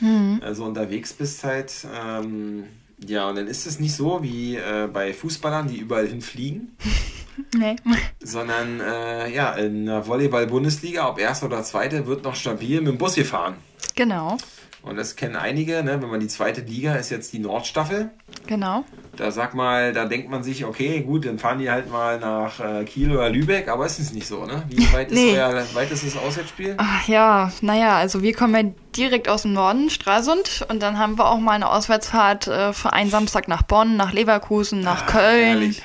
äh, so unterwegs bist halt, ähm, ja, und dann ist es nicht so wie äh, bei Fußballern, die überall hinfliegen, Nee. sondern äh, ja, in der Volleyball-Bundesliga, ob erste oder zweite, wird noch stabil mit dem Bus gefahren. Genau. Und das kennen einige, ne? wenn man die zweite Liga ist jetzt die Nordstaffel. Genau. Da sag mal, da denkt man sich, okay, gut, dann fahren die halt mal nach äh, Kiel oder Lübeck, aber es ist nicht so, ne? Wie weit ist Nee. euer weitestes Auswärtsspiel? Ach ja, naja, also wir kommen ja direkt aus dem Norden, Stralsund, und dann haben wir auch mal eine Auswärtsfahrt äh, für einen Samstag nach Bonn, nach Leverkusen, nach Ah, Köln. herrlich.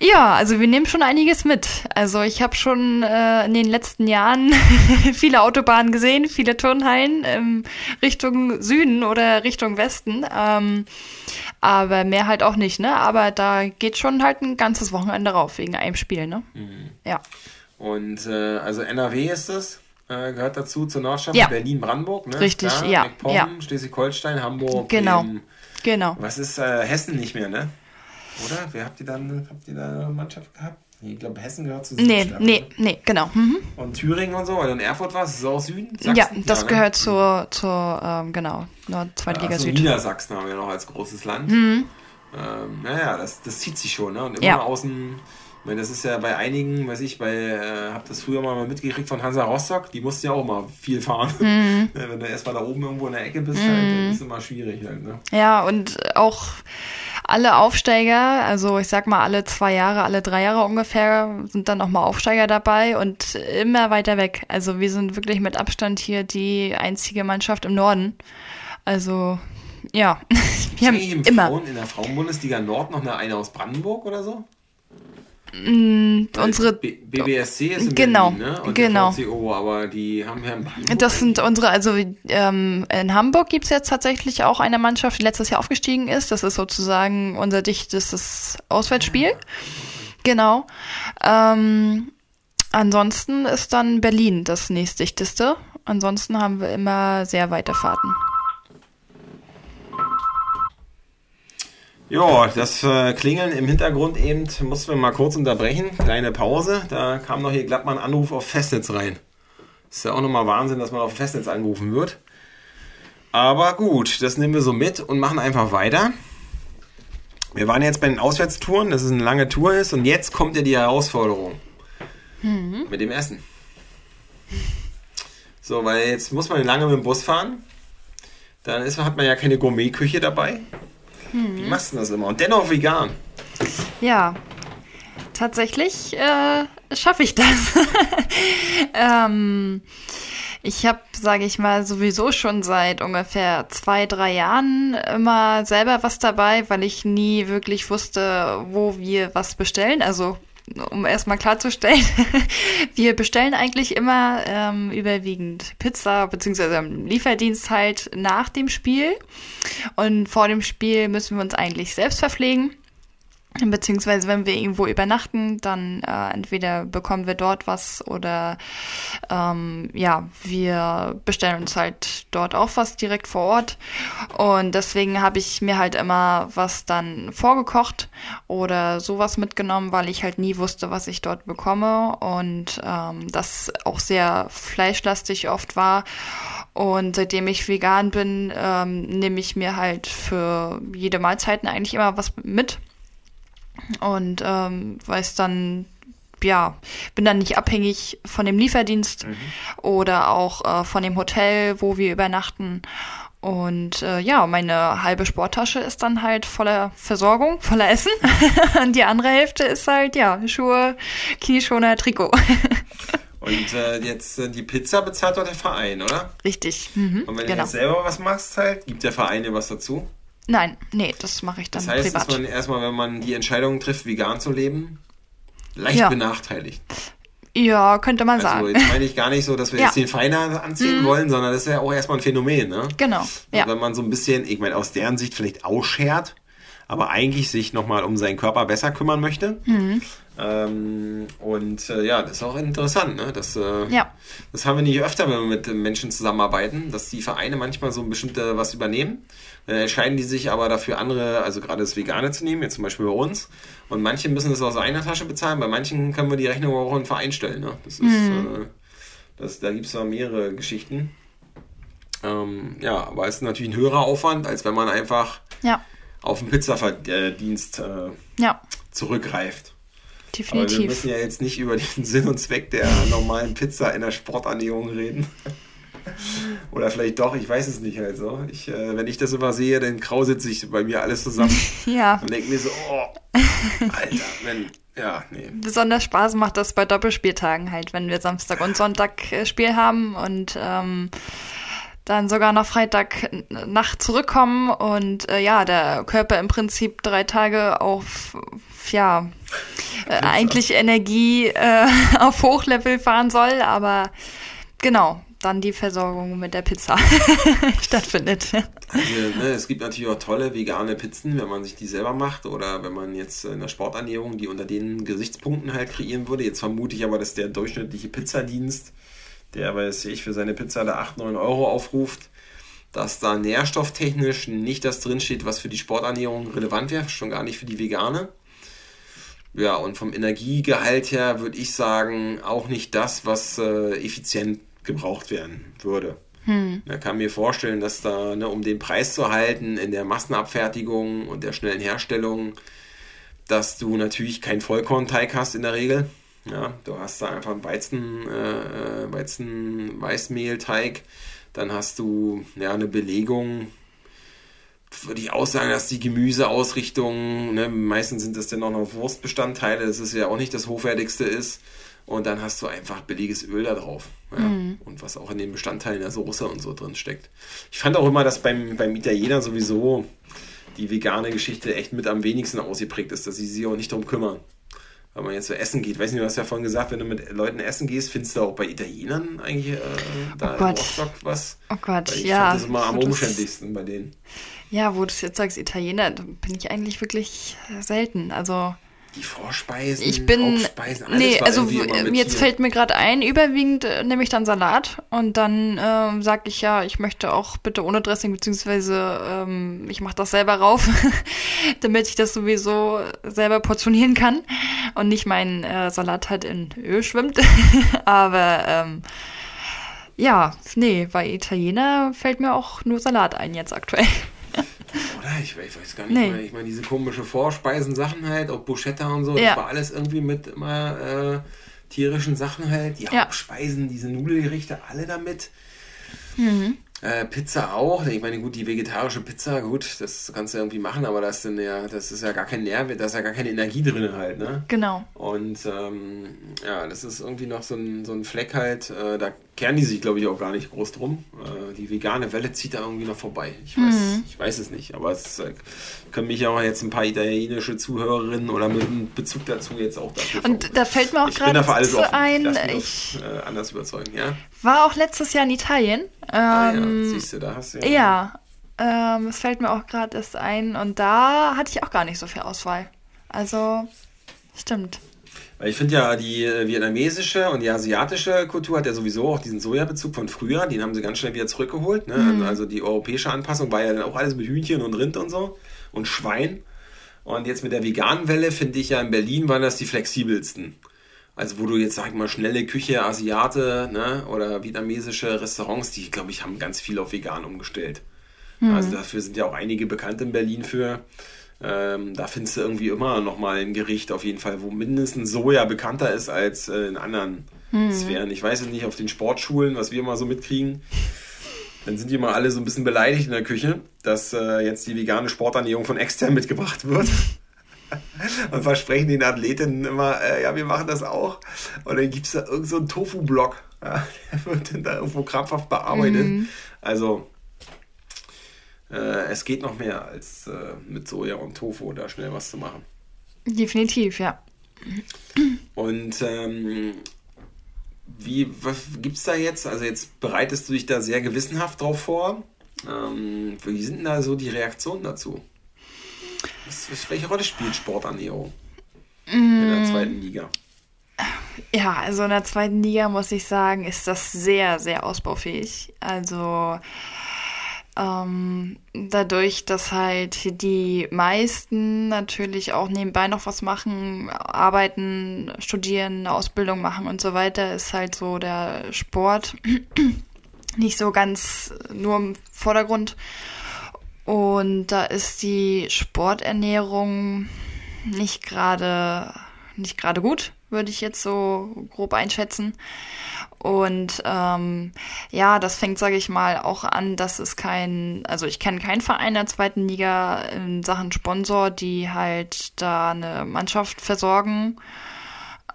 Ja, also wir nehmen schon einiges mit. Also ich habe schon äh, in den letzten Jahren viele Autobahnen gesehen, viele Turnhallen ähm, Richtung Süden oder Richtung Westen. Ähm, aber mehr halt auch nicht, ne? Aber da geht schon halt ein ganzes Wochenende rauf wegen einem Spiel, ne? Mhm. Ja. Und äh, also NRW ist es, äh, gehört dazu zur Nordstaffel, Ja. Berlin-Brandenburg, ne? Richtig, Klar, ja, ja. Schleswig-Holstein, Hamburg, Genau. Bremen. Genau. Was ist äh, Hessen nicht mehr, ne? Oder? Wer habt ihr dann, habt ihr da eine Mannschaft gehabt? Ich glaube, Hessen gehört zu Nee, Südstaffel, nee, ne? nee, genau. Mhm. Und Thüringen und so, weil du in Erfurt ist es auch Süden? Sachsen? Ja, das ne? gehört zur, zur ähm, genau, Nord Zweitliga also Süd. Mhm. Niedersachsen haben wir noch als großes Land. Ähm, naja, das, das zieht sich schon, ne? Und immer Ja. außen, meine, das ist ja bei einigen, weiß ich, bei, äh, hab das früher mal mitgekriegt von Hansa Rostock, die mussten ja auch mal viel fahren. Mhm. Ne, Wenn du erstmal da oben irgendwo in der Ecke bist, halt, dann ist es immer schwierig halt, ne? Ja, und auch alle Aufsteiger, also ich sag mal alle zwei Jahre, alle drei Jahre ungefähr, sind dann nochmal Aufsteiger dabei und immer weiter weg. Also wir sind wirklich mit Abstand hier die einzige Mannschaft im Norden. Also ja, wir haben immer Frauen, in der Frauenbundesliga Nord noch eine, eine aus Brandenburg oder so? Weil unsere B BBSC ist in Genau, Berlin, ne? Und genau. VCO, aber die haben ja in Brandenburg. Das sind unsere, also ähm, in Hamburg gibt's jetzt tatsächlich auch eine Mannschaft, die letztes Jahr aufgestiegen ist. Das ist sozusagen unser dichtestes Auswärtsspiel. Genau. Ähm, ansonsten ist dann Berlin das nächstdichteste. Ansonsten haben wir immer sehr weite Fahrten. Ja, das äh, Klingeln im Hintergrund eben mussten wir mal kurz unterbrechen. Kleine Pause. Da kam noch hier glatt mal ein Anruf auf Festnetz rein. Ist ja auch nochmal Wahnsinn, dass man auf Festnetz angerufen wird. Aber gut, das nehmen wir so mit und machen einfach weiter. Wir waren jetzt bei den Auswärtstouren, dass es eine lange Tour ist und jetzt kommt ja die Herausforderung mit dem Essen. So, weil jetzt muss man lange mit dem Bus fahren. Dann ist, hat man ja keine Gourmetküche dabei. Wie machst du das immer? Und dennoch vegan. Ja, tatsächlich äh, schaffe ich das. ähm, ich habe, sage ich mal, sowieso schon seit ungefähr zwei, drei Jahren immer selber was dabei, weil ich nie wirklich wusste, wo wir was bestellen. Also um erstmal klarzustellen, wir bestellen eigentlich immer ähm, überwiegend Pizza beziehungsweise Lieferdienst halt nach dem Spiel. Und vor dem Spiel müssen wir uns eigentlich selbst verpflegen. Beziehungsweise wenn wir irgendwo übernachten, dann äh, entweder bekommen wir dort was oder ähm, ja, wir bestellen uns halt dort auch was direkt vor Ort. Und deswegen habe ich mir halt immer was dann vorgekocht oder sowas mitgenommen, weil ich halt nie wusste, was ich dort bekomme und ähm, das auch sehr fleischlastig oft war. Und seitdem ich vegan bin, ähm, nehme ich mir halt für jede Mahlzeiten eigentlich immer was mit und ähm, weiß dann ja, bin dann nicht abhängig von dem Lieferdienst oder auch äh, von dem Hotel, wo wir übernachten. Und äh, ja, meine halbe Sporttasche ist dann halt voller Versorgung, voller Essen. Und die andere Hälfte ist halt, ja, Schuhe, Knieschoner, Trikot. Und äh, jetzt äh, die Pizza bezahlt doch der Verein, oder? Richtig. Mhm, Und wenn du genau. jetzt selber was machst, halt, gibt der Verein dir was dazu. Nein, nee, das mache ich dann Das heißt, dass privat. man erstmal, wenn man die Entscheidung trifft, vegan zu leben, leicht Ja. benachteiligt. Ja, könnte man Also sagen. jetzt meine ich gar nicht so, dass wir Ja. Mhm. jetzt den Verein anziehen wollen, sondern das ist ja auch erstmal ein Phänomen, ne? Genau, ja. Wenn man so ein bisschen, ich meine, aus deren Sicht vielleicht ausschert, aber eigentlich sich nochmal um seinen Körper besser kümmern möchte. Mhm. Ähm, und äh, ja, das ist auch interessant. Ne? Das, äh, Ja. das haben wir nicht öfter, wenn wir mit Menschen zusammenarbeiten, dass die Vereine manchmal so ein bestimmte was übernehmen. Dann entscheiden die sich aber dafür andere, also gerade das Vegane zu nehmen, jetzt zum Beispiel bei uns. Und manche müssen das aus eigener Tasche bezahlen, bei manchen können wir die Rechnung auch in den Verein stellen. Ne? Das ist, äh, das, da gibt es ja mehrere Geschichten. Ähm, ja, aber es ist natürlich ein höherer Aufwand, als wenn man einfach Ja. Auf den Pizzaverdienst äh, Ja. zurückgreift. Aber wir Definitiv. müssen ja jetzt nicht über den Sinn und Zweck der normalen Pizza in der Sporternährung reden. Oder vielleicht doch, ich weiß es nicht halt so. Ich, äh, wenn ich das immer sehe, dann krauselt sich bei mir alles zusammen Ja. und denke mir so, oh, Alter, wenn, ja, nee. Besonders Spaß macht das bei Doppelspieltagen halt, wenn wir Samstag und Sonntag äh, Spiel haben und ähm, dann sogar noch Freitag n- Nacht zurückkommen und äh, ja, der Körper im Prinzip drei Tage auf ja äh, eigentlich Energie äh, auf Hochlevel fahren soll, aber genau, dann die Versorgung mit der Pizza stattfindet. Also, ne, es gibt natürlich auch tolle vegane Pizzen, wenn man sich die selber macht oder wenn man jetzt in der Sporternährung die unter den Gesichtspunkten halt kreieren würde. Jetzt vermute ich aber, dass der durchschnittliche Pizzadienst, der, weiß ich, für seine Pizza da 8, 9 Euro aufruft, dass da nährstofftechnisch nicht das drinsteht, was für die Sporternährung relevant wäre, schon gar nicht für die vegane. Ja, und vom Energiegehalt her würde ich sagen, auch nicht das, was äh, effizient gebraucht werden würde. Man kann mir vorstellen, dass da, ne, um den Preis zu halten in der Massenabfertigung und der schnellen Herstellung, dass du natürlich keinen Vollkornteig hast in der Regel. Ja, du hast da einfach einen Weizen, äh, Weizen, Weißmehlteig. Dann hast du ja eine Belegung. Würde ich auch sagen, dass die Gemüseausrichtung, ne, meistens sind das dann auch noch Wurstbestandteile, das ist ja auch nicht das hochwertigste ist. Und dann hast du einfach billiges Öl da drauf. Ja? Und was auch in den Bestandteilen der Soße und so drin steckt. Ich fand auch immer, dass beim, beim Italiener sowieso die vegane Geschichte echt mit am wenigsten ausgeprägt ist, dass sie sich auch nicht darum kümmern. Wenn man jetzt so essen geht, weiß nicht, du hast ja vorhin gesagt, wenn du mit Leuten essen gehst, findest du auch bei Italienern eigentlich äh, da Oh Gott. im Rostock was? Oh Gott, Weil ich ja. fand das immer am umständlichsten bei denen. Ja, wo du es jetzt sagst, Italiener, da bin ich eigentlich wirklich selten. Also Die Vorspeisen, ich bin. Hauptspeisen, alles Nee, also jetzt hier. fällt mir gerade ein, überwiegend äh, nehme ich dann Salat und dann ähm, sage ich ja, ich möchte auch bitte ohne Dressing, beziehungsweise ähm, ich mache das selber rauf, damit ich das sowieso selber portionieren kann und nicht mein äh, Salat halt in Öl schwimmt. Aber ähm, ja, nee, bei Italiener fällt mir auch nur Salat ein jetzt aktuell. Oder? Ich, weiß- ich weiß gar nicht Nee. mehr. Ich meine, diese komische Vorspeisen-Sachen halt, auch Bruschetta und so, Ja. das war alles irgendwie mit immer äh, tierischen Sachen halt. Die Ja. Hauptspeisen, diese Nudelgerichte, alle damit. Mhm. Äh, Pizza auch. Ich meine, gut, die vegetarische Pizza, gut, das kannst du irgendwie machen, aber das ist, dann ja, das ist ja gar kein Nährwert, da ist ja gar keine Energie drin halt, ne? Genau. Und ähm, ja, das ist irgendwie noch so ein, so ein Fleck halt, äh, da kehren die sich, glaube ich, auch gar nicht groß drum. Äh, die vegane Welle zieht da irgendwie noch vorbei. Ich weiß, ich weiß es nicht, aber es äh, können mich auch jetzt ein paar italienische Zuhörerinnen oder mit einem Bezug dazu jetzt auch dafür Und da fällt mir auch gerade offen. ein, ich uns, äh, anders überzeugen, ja? war auch letztes Jahr in Italien. Ah, ja, Ähm, siehst du, da hast du Ja, ähm, es fällt mir auch gerade erst ein und da hatte ich auch gar nicht so viel Auswahl. Also, stimmt. Weil ich finde ja, die äh, vietnamesische und die asiatische Kultur hat ja sowieso auch diesen Sojabezug von früher. Den haben sie ganz schnell wieder zurückgeholt. Ne? Also die europäische Anpassung war ja dann auch alles mit Hühnchen und Rind und so und Schwein. Und jetzt mit der veganen Welle finde ich ja in Berlin waren das die flexibelsten. Also wo du jetzt, sag ich mal, schnelle Küche, Asiate ne? oder vietnamesische Restaurants, die, glaube ich, haben ganz viel auf vegan umgestellt. Also dafür sind ja auch einige bekannt in Berlin für. Ähm, da findest du irgendwie immer nochmal ein Gericht auf jeden Fall, wo mindestens Soja bekannter ist als äh, in anderen Sphären. Ich weiß es nicht, auf den Sportschulen, was wir immer so mitkriegen, dann sind die immer alle so ein bisschen beleidigt in der Küche, dass äh, jetzt die vegane Sporternährung von extern mitgebracht wird. Und versprechen den Athletinnen immer, äh, ja, wir machen das auch. Und dann gibt es da irgend so einen Tofu-Block. Ja, der wird dann da irgendwo krampfhaft bearbeitet. Also, äh, es geht noch mehr als äh, mit Soja und Tofu da schnell was zu machen. Definitiv, ja. Und ähm, wie was gibt's da jetzt? Also jetzt bereitest du dich da sehr gewissenhaft drauf vor. Ähm, wie sind denn da so die Reaktionen dazu? Was, welche Rolle spielt Sporternährung? in der zweiten Liga? Ja, also in der zweiten Liga muss ich sagen, ist das sehr, sehr ausbaufähig. Also ähm, dadurch, dass halt die meisten natürlich auch nebenbei noch was machen, arbeiten, studieren, eine Ausbildung machen und so weiter, ist halt so der Sport nicht so ganz nur im Vordergrund. Und da ist die Sporternährung nicht gerade nicht gerade gut, würde ich jetzt so grob einschätzen. Und ähm, ja, das fängt, sage ich mal, auch an, dass es kein, also ich kenne keinen Verein der zweiten Liga in Sachen Sponsor, die halt da eine Mannschaft versorgen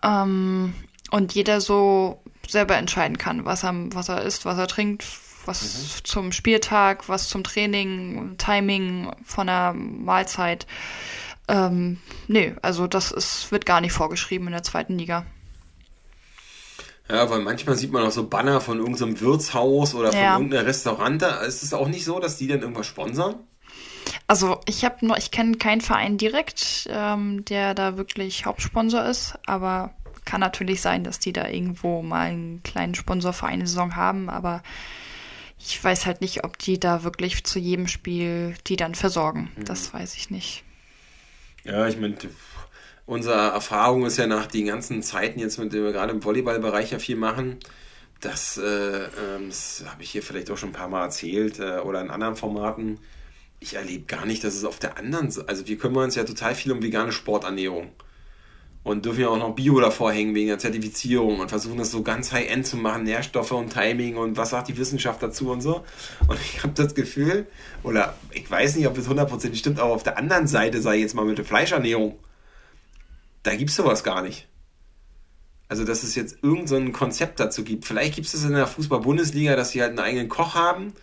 ähm, und jeder so selber entscheiden kann, was er, was er isst, was er trinkt, was mhm. zum Spieltag, was zum Training, Timing von der Mahlzeit. Ähm, nee, also das ist, wird gar nicht vorgeschrieben in der zweiten Liga. Ja, weil manchmal sieht man auch so Banner von irgendeinem Wirtshaus oder von ja. irgendeinem Restaurant. Ist es auch nicht so, dass die dann irgendwas sponsern? Also ich habe nur, ich kenne keinen Verein direkt, ähm, der da wirklich Hauptsponsor ist, aber kann natürlich sein, dass die da irgendwo mal einen kleinen Sponsor für eine Saison haben, aber ich weiß halt nicht, ob die da wirklich zu jedem Spiel die dann versorgen. Mhm. Das weiß ich nicht. Ja, ich meine, unsere Erfahrung ist ja nach den ganzen Zeiten jetzt, mit dem wir gerade im Volleyballbereich ja viel machen, das, äh, ähm, das habe ich hier vielleicht auch schon ein paar Mal erzählt äh, oder in anderen Formaten. Ich erlebe gar nicht, dass es auf der anderen Seite, also wir kümmern uns ja total viel um vegane Sporternährung und dürfen ja auch noch Bio davor hängen wegen der Zertifizierung und versuchen das so ganz high-end zu machen, Nährstoffe und Timing und was sagt die Wissenschaft dazu und so. Und ich habe das Gefühl, oder ich weiß nicht, ob es hundertprozentig stimmt, aber auf der anderen Seite, sei jetzt mal mit der Fleischernährung, da gibt es sowas gar nicht. Also, dass es jetzt irgendein so Konzept dazu gibt. Vielleicht gibt es das in der Fußball-Bundesliga, dass sie halt einen eigenen Koch haben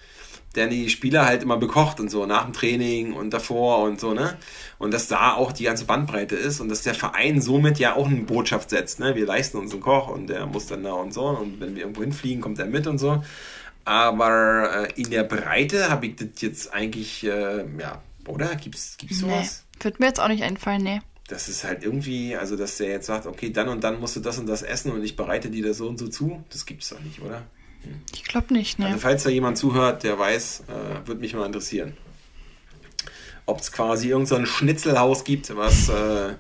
der die Spieler halt immer bekocht und so, nach dem Training und davor und so, ne? Und dass da auch die ganze Bandbreite ist und dass der Verein somit ja auch eine Botschaft setzt, ne? Wir leisten uns einen Koch und der muss dann da und so und wenn wir irgendwo hinfliegen, kommt er mit und so. Aber äh, in der Breite habe ich das jetzt eigentlich, äh, ja, oder? Gibt's, gibt's sowas? Nee, wird mir jetzt auch nicht einfallen, nee. Das ist halt irgendwie, also dass der jetzt sagt, okay, dann und dann musst du das und das essen und ich bereite dir das so und so zu, das gibt's doch nicht, oder? Ich glaube nicht, ne? Also falls da jemand zuhört, der weiß, äh, würde mich mal interessieren. Ob es quasi irgendein so Schnitzelhaus gibt, was äh,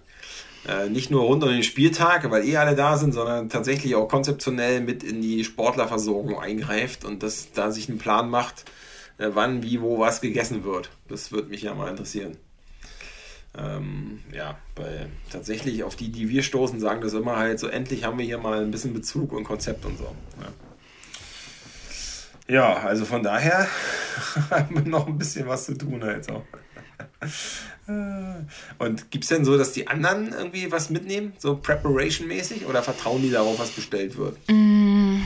äh, nicht nur rund um den Spieltag, weil eh alle da sind, sondern tatsächlich auch konzeptionell mit in die Sportlerversorgung eingreift und das da sich einen Plan macht, äh, wann, wie, wo was gegessen wird. Das würde mich ja mal interessieren. Ähm, ja, weil tatsächlich auf die, die wir stoßen, sagen das immer halt so, endlich haben wir hier mal ein bisschen Bezug und Konzept und so. Ja. Ja, also von daher haben wir noch ein bisschen was zu tun halt auch. Und gibt es denn so, dass die anderen irgendwie was mitnehmen, so Preparation-mäßig, oder vertrauen die darauf, was bestellt wird? Mm,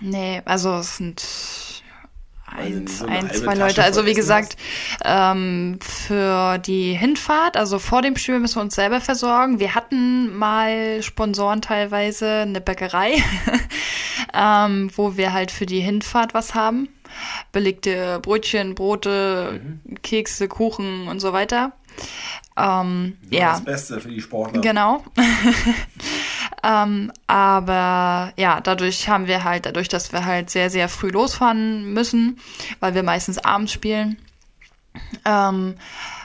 nee, also es sind eins, so ein, zwei Leute. Also wie gesagt, ähm, für die Hinfahrt, also vor dem Spiel müssen wir uns selber versorgen. Wir hatten mal Sponsoren teilweise, eine Bäckerei, ähm, wo wir halt für die Hinfahrt was haben. Belegte Brötchen, Brote, mhm. Kekse, Kuchen und so weiter. Ähm, ja. Das Beste für die Sportler. Genau. ähm, aber ja, dadurch haben wir halt, dadurch, dass wir halt sehr, sehr früh losfahren müssen, weil wir meistens abends spielen, ähm,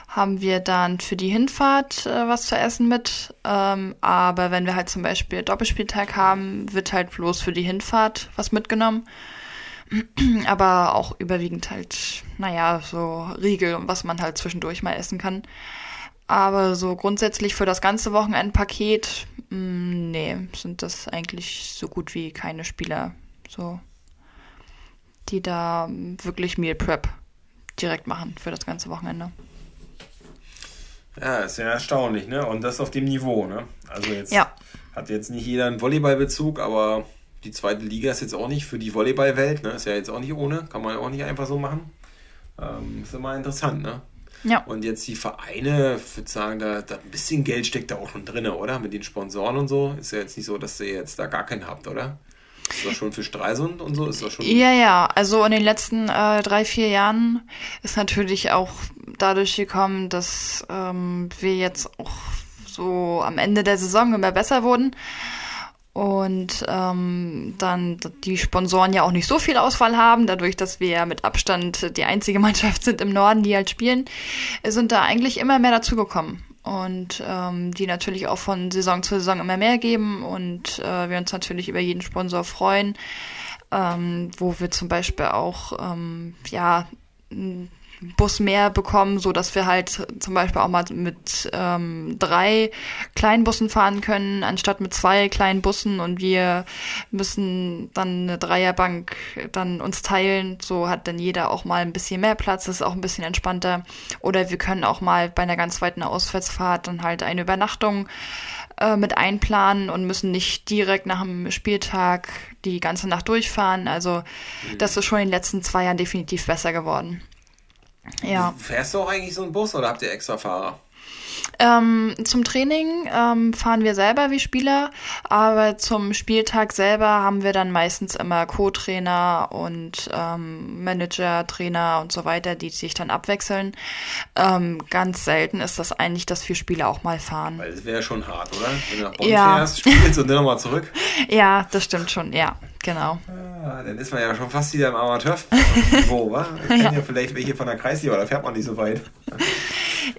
haben wir dann für die Hinfahrt äh, was zu essen mit. Ähm, aber wenn wir halt zum Beispiel Doppelspieltag haben, wird halt bloß für die Hinfahrt was mitgenommen. aber auch überwiegend halt, naja, so Riegel und was man halt zwischendurch mal essen kann. Aber so grundsätzlich für das ganze Wochenendpaket, mh, mm, nee, sind das eigentlich so gut wie keine Spieler, so, die da wirklich Meal Prep direkt machen für das ganze Wochenende. Ja, ist ja erstaunlich, ne? Und das auf dem Niveau, ne? Also jetzt ja. hat jetzt nicht jeder einen Volleyballbezug, aber die zweite Liga ist jetzt auch nicht für die Volleyballwelt, ne? Ist ja jetzt auch nicht ohne, kann man auch nicht einfach so machen. Ähm, ist immer interessant, ne? Ja. Und jetzt die Vereine, ich würde sagen, da, da ein bisschen Geld steckt da auch schon drin, oder? Mit den Sponsoren und so. Ist ja jetzt nicht so, dass ihr jetzt da gar keinen habt, oder? Ist das schon für Streisund und so? Ist das schon ja, ja. Also in den letzten äh, drei, vier Jahren ist natürlich auch dadurch gekommen, dass ähm, wir jetzt auch so am Ende der Saison immer besser wurden und ähm, dann die Sponsoren ja auch nicht so viel Auswahl haben, dadurch, dass wir ja mit Abstand die einzige Mannschaft sind im Norden, die halt spielen, sind da eigentlich immer mehr dazugekommen. Und ähm, die natürlich auch von Saison zu Saison immer mehr geben und äh, wir uns natürlich über jeden Sponsor freuen, ähm, wo wir zum Beispiel auch ähm, ja Bus mehr bekommen, so dass wir halt zum Beispiel auch mal mit ähm, drei kleinen Bussen fahren können, anstatt mit zwei kleinen Bussen und wir müssen dann eine Dreierbank dann uns teilen. So hat dann jeder auch mal ein bisschen mehr Platz, ist auch ein bisschen entspannter. Oder wir können auch mal bei einer ganz weiten Auswärtsfahrt dann halt eine Übernachtung äh, mit einplanen und müssen nicht direkt nach dem Spieltag die ganze Nacht durchfahren. Also das ist schon in den letzten zwei Jahren definitiv besser geworden. Ja. Fährst du auch eigentlich so einen Bus oder habt ihr extra Fahrer? Ähm, zum Training ähm, fahren wir selber wie Spieler, aber zum Spieltag selber haben wir dann meistens immer Co-Trainer und ähm, Manager, Trainer und so weiter, die sich dann abwechseln. Ähm, ganz selten ist das eigentlich, dass wir Spieler auch mal fahren. Weil es wäre schon hart, oder? Wenn du nach Bonn ja. fährst, spielst und dann nochmal zurück. ja, das stimmt schon, ja. Genau. Ah, dann ist man ja schon fast wieder im Amateur. Wo, wa? Ich kenne ja. ja vielleicht welche von der Kreisliga, da fährt man nicht so weit.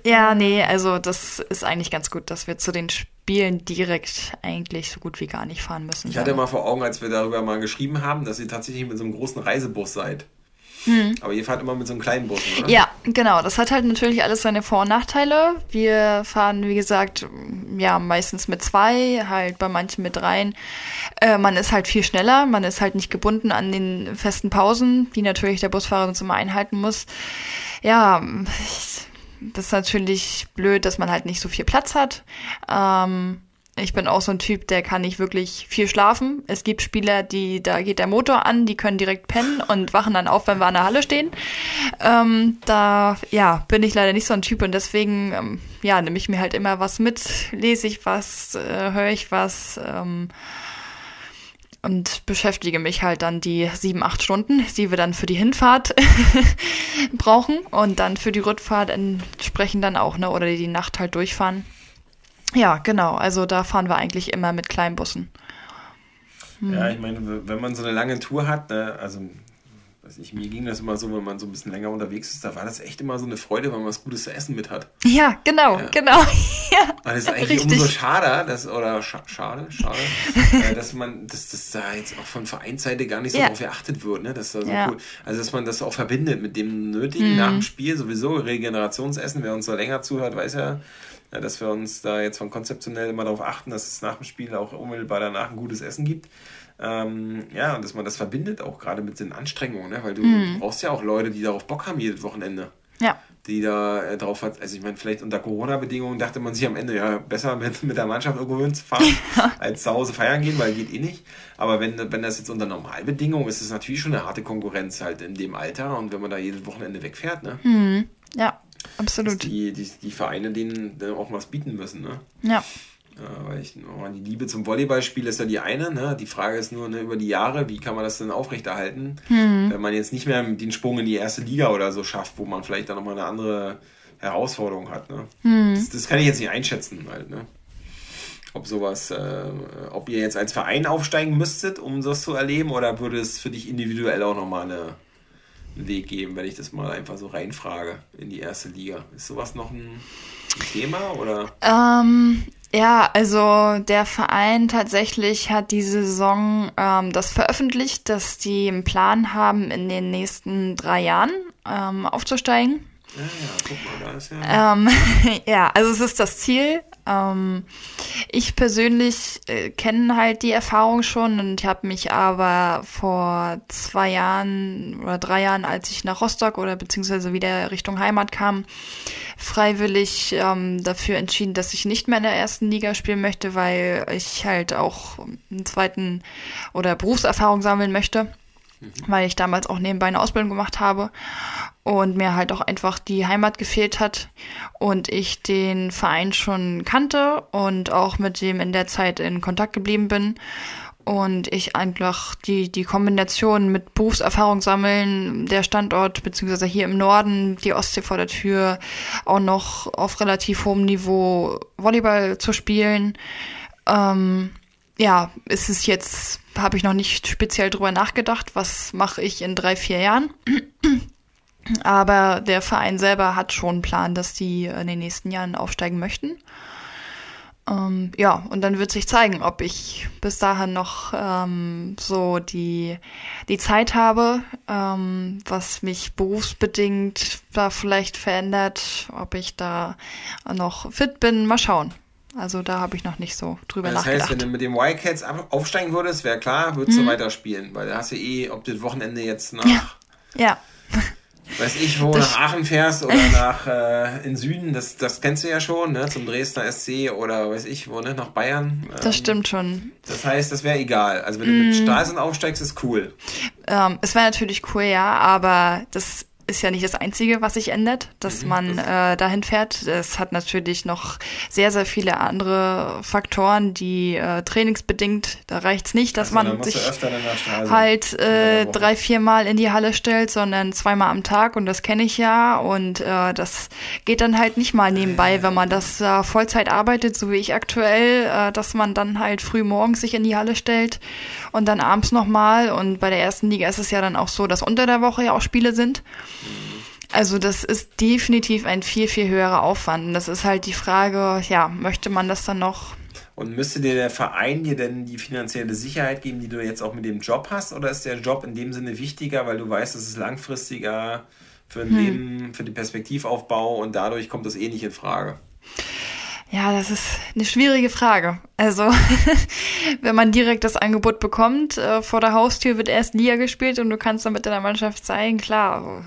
Ja, nee, also das ist eigentlich ganz gut, dass wir zu den Spielen direkt eigentlich so gut wie gar nicht fahren müssen. Ich hatte mal vor Augen, als wir darüber mal geschrieben haben, dass ihr tatsächlich mit so einem großen Reisebus seid. Hm. Aber ihr fahrt immer mit so einem kleinen Bus, oder? Ja, genau. Das hat halt natürlich alles seine Vor- und Nachteile. Wir fahren, wie gesagt, ja, meistens mit zwei, halt bei manchen mit dreien. Äh, man ist halt viel schneller, man ist halt nicht gebunden an den festen Pausen, die natürlich der Busfahrer sonst immer einhalten muss. Ja, ich, das ist natürlich blöd, dass man halt nicht so viel Platz hat. Ähm, ich bin auch so ein Typ, der kann nicht wirklich viel schlafen. Es gibt Spieler, die, da geht der Motor an, die können direkt pennen und wachen dann auf, wenn wir an der Halle stehen. Ähm, da, ja, bin ich leider nicht so ein Typ und deswegen, ähm, ja, nehme ich mir halt immer was mit, lese ich was, äh, höre ich was, ähm, und beschäftige mich halt dann die sieben, acht Stunden, die wir dann für die Hinfahrt brauchen und dann für die Rückfahrt entsprechend dann auch, ne, oder die, die Nacht halt durchfahren. Ja, genau, also da fahren wir eigentlich immer mit Kleinbussen. Hm. Ja, ich meine, wenn man so eine lange Tour hat, ne, also weiß ich, mir ging das immer so, wenn man so ein bisschen länger unterwegs ist, da war das echt immer so eine Freude, weil man was Gutes zu essen mit hat. Ja, genau, ja. genau. ja, und das ist eigentlich richtig. umso schade, dass, oder scha schade, schade, äh, dass man, dass das da jetzt auch von Vereinsseite gar nicht so ja. darauf geachtet wird, ne? Dass da so ja. cool, also dass man das auch verbindet mit dem Nötigen mhm. nach dem Spiel, sowieso Regenerationsessen, wer uns da länger zuhört, weiß ja, dass wir uns da jetzt von konzeptionell immer darauf achten, dass es nach dem Spiel auch unmittelbar danach ein gutes Essen gibt. Ähm, ja, und dass man das verbindet auch gerade mit den Anstrengungen, ne? weil du mhm. brauchst ja auch Leute, die darauf Bock haben jedes Wochenende. Ja. Die da äh, drauf hat, also ich meine, vielleicht unter Corona-Bedingungen dachte man sich am Ende, ja, besser mit, mit der Mannschaft irgendwo hinzufahren, als zu Hause feiern gehen, weil geht eh nicht. Aber wenn, wenn das jetzt unter Normalbedingungen ist, ist es natürlich schon eine harte Konkurrenz halt in dem Alter und wenn man da jedes Wochenende wegfährt, ne? Mhm. Ja, absolut. Die, die, die Vereine denen auch was bieten müssen, ne? Ja. Ja, weil ich, oh, die Liebe zum Volleyballspiel ist ja die eine. Ne? Die Frage ist nur ne, über die Jahre, wie kann man das denn aufrechterhalten, mhm. wenn man jetzt nicht mehr den Sprung in die erste Liga oder so schafft, wo man vielleicht dann nochmal eine andere Herausforderung hat. Ne? Mhm. Das, das, kann ich jetzt nicht einschätzen halt. Ne? Ob sowas, äh, ob ihr jetzt als Verein aufsteigen müsstet, um das zu erleben, oder würde es für dich individuell auch nochmal eine, Weg geben, wenn ich das mal einfach so reinfrage in die erste Liga? Ist sowas noch ein Thema oder? Ähm, ja, also der Verein tatsächlich hat diese Saison ähm, das veröffentlicht, dass die einen Plan haben, in den nächsten drei Jahren ähm, aufzusteigen. Ja, ja, guck mal, da ist ja. Ähm, ja, also es ist das Ziel. Ähm, ich persönlich äh, kenne halt die Erfahrung schon und ich habe mich aber vor zwei Jahren oder drei Jahren, als ich nach Rostock oder beziehungsweise wieder Richtung Heimat kam, freiwillig ähm, dafür entschieden, dass ich nicht mehr in der ersten Liga spielen möchte, weil ich halt auch einen zweiten oder Berufserfahrung sammeln möchte. Weil ich damals auch nebenbei eine Ausbildung gemacht habe und mir halt auch einfach die Heimat gefehlt hat und ich den Verein schon kannte und auch mit dem in der Zeit in Kontakt geblieben bin und ich einfach die, die Kombination mit Berufserfahrung sammeln, der Standort, beziehungsweise hier im Norden, die Ostsee vor der Tür, auch noch auf relativ hohem Niveau Volleyball zu spielen. Ähm, ja, ist es jetzt, habe ich noch nicht speziell drüber nachgedacht, was mache ich in drei, vier Jahren. Aber der Verein selber hat schon einen Plan, dass die in den nächsten Jahren aufsteigen möchten. Ähm, ja, und dann wird sich zeigen, ob ich bis dahin noch ähm, so die, die Zeit habe, ähm, was mich berufsbedingt da vielleicht verändert, ob ich da noch fit bin. Mal schauen. Also da habe ich noch nicht so drüber das nachgedacht. Das heißt, wenn du mit dem Wildcats aufsteigen würdest, wäre klar, würdest mhm. du weiterspielen, weil da hast du eh, ob das Wochenende jetzt nach ja. ja weiß ich wo, das nach Aachen fährst oder nach äh, in Süden, das, das kennst du ja schon, ne? Zum Dresdner SC oder weiß ich wo, ne? Nach Bayern. Ähm, das stimmt schon. Das heißt, das wäre egal. Also wenn mm. du mit mm. Straßen aufsteigst, ist cool. Ähm, es wäre natürlich cool, ja, aber das ist ja nicht das Einzige, was sich ändert, dass mhm, man das äh, dahin fährt. Es hat natürlich noch sehr, sehr viele andere Faktoren, die äh, trainingsbedingt, da reicht's nicht, dass also, man sich halt äh, drei, vier Mal in die Halle stellt, sondern zweimal am Tag und das kenne ich ja und äh, das geht dann halt nicht mal nebenbei, wenn man das äh, Vollzeit arbeitet, so wie ich aktuell, äh, dass man dann halt früh morgens sich in die Halle stellt und dann abends nochmal und bei der ersten Liga ist es ja dann auch so, dass unter der Woche ja auch Spiele sind. Also das ist definitiv ein viel, viel höherer Aufwand. Und das ist halt die Frage, ja, möchte man das dann noch? Und müsste dir der Verein dir denn die finanzielle Sicherheit geben, die du jetzt auch mit dem Job hast? Oder ist der Job in dem Sinne wichtiger, weil du weißt, es ist langfristiger für ein hm. Leben, für den Perspektivaufbau und dadurch kommt das eh nicht in Frage? Ja, das ist eine schwierige Frage. Also, wenn man direkt das Angebot bekommt, äh, vor der Haustür wird erst Liga gespielt und du kannst dann mit deiner Mannschaft sein, klar,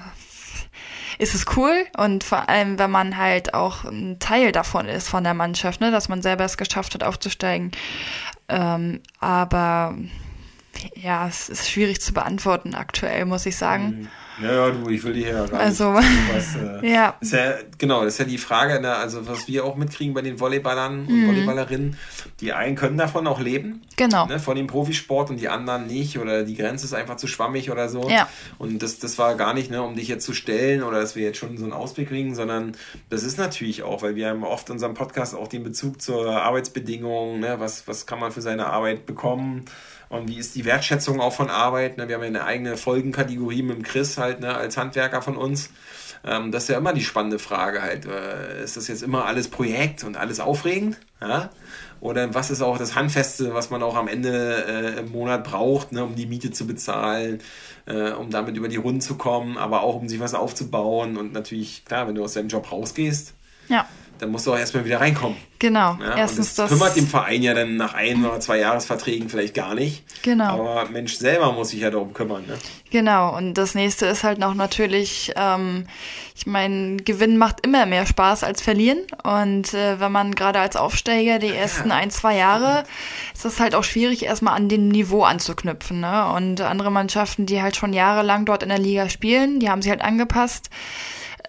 ist es cool. Und vor allem, wenn man halt auch ein Teil davon ist, von der Mannschaft, ne, dass man selber es geschafft hat, aufzusteigen. Ähm, aber ja, es ist schwierig zu beantworten aktuell, muss ich sagen. Mhm. Ja, ja, du, ich will dir ja gar also, nicht. Was, äh, ja. Ist ja. Genau, das ist ja die Frage, ne, also was wir auch mitkriegen bei den Volleyballern und mhm. Volleyballerinnen. Die einen können davon auch leben. Genau. Ne, von dem Profisport und die anderen nicht. Oder die Grenze ist einfach zu schwammig oder so. Ja. Und das, das war gar nicht, ne, um dich jetzt zu stellen oder dass wir jetzt schon so einen Ausblick kriegen, sondern das ist natürlich auch, weil wir haben oft in unserem Podcast auch den Bezug zur Arbeitsbedingung, ne, was, was kann man für seine Arbeit bekommen und wie ist die Wertschätzung auch von Arbeit? Ne? Wir haben ja eine eigene Folgenkategorie mit dem Chris halt ne, als Handwerker von uns. Ähm, das ist ja immer die spannende Frage halt. Äh, ist das jetzt immer alles Projekt und alles aufregend? Ja? Oder was ist auch das Handfeste, was man auch am Ende äh, im Monat braucht, ne, um die Miete zu bezahlen, äh, um damit über die Runden zu kommen, aber auch um sich was aufzubauen. Und natürlich, klar, wenn du aus deinem Job rausgehst, ja dann musst du auch erstmal wieder reinkommen. Genau. Ja, Erstens das, das kümmert dem Verein ja dann nach ein oder zwei Jahresverträgen vielleicht gar nicht. Genau. Aber Mensch selber muss sich ja darum kümmern. Ne? Genau. Und das nächste ist halt noch natürlich, ähm, ich meine, Gewinn macht immer mehr Spaß als verlieren. Und äh, wenn man gerade als Aufsteiger die ersten ja. ein, zwei Jahre, ist das halt auch schwierig, erstmal an dem Niveau anzuknüpfen. Ne? Und andere Mannschaften, die halt schon jahrelang dort in der Liga spielen, die haben sich halt angepasst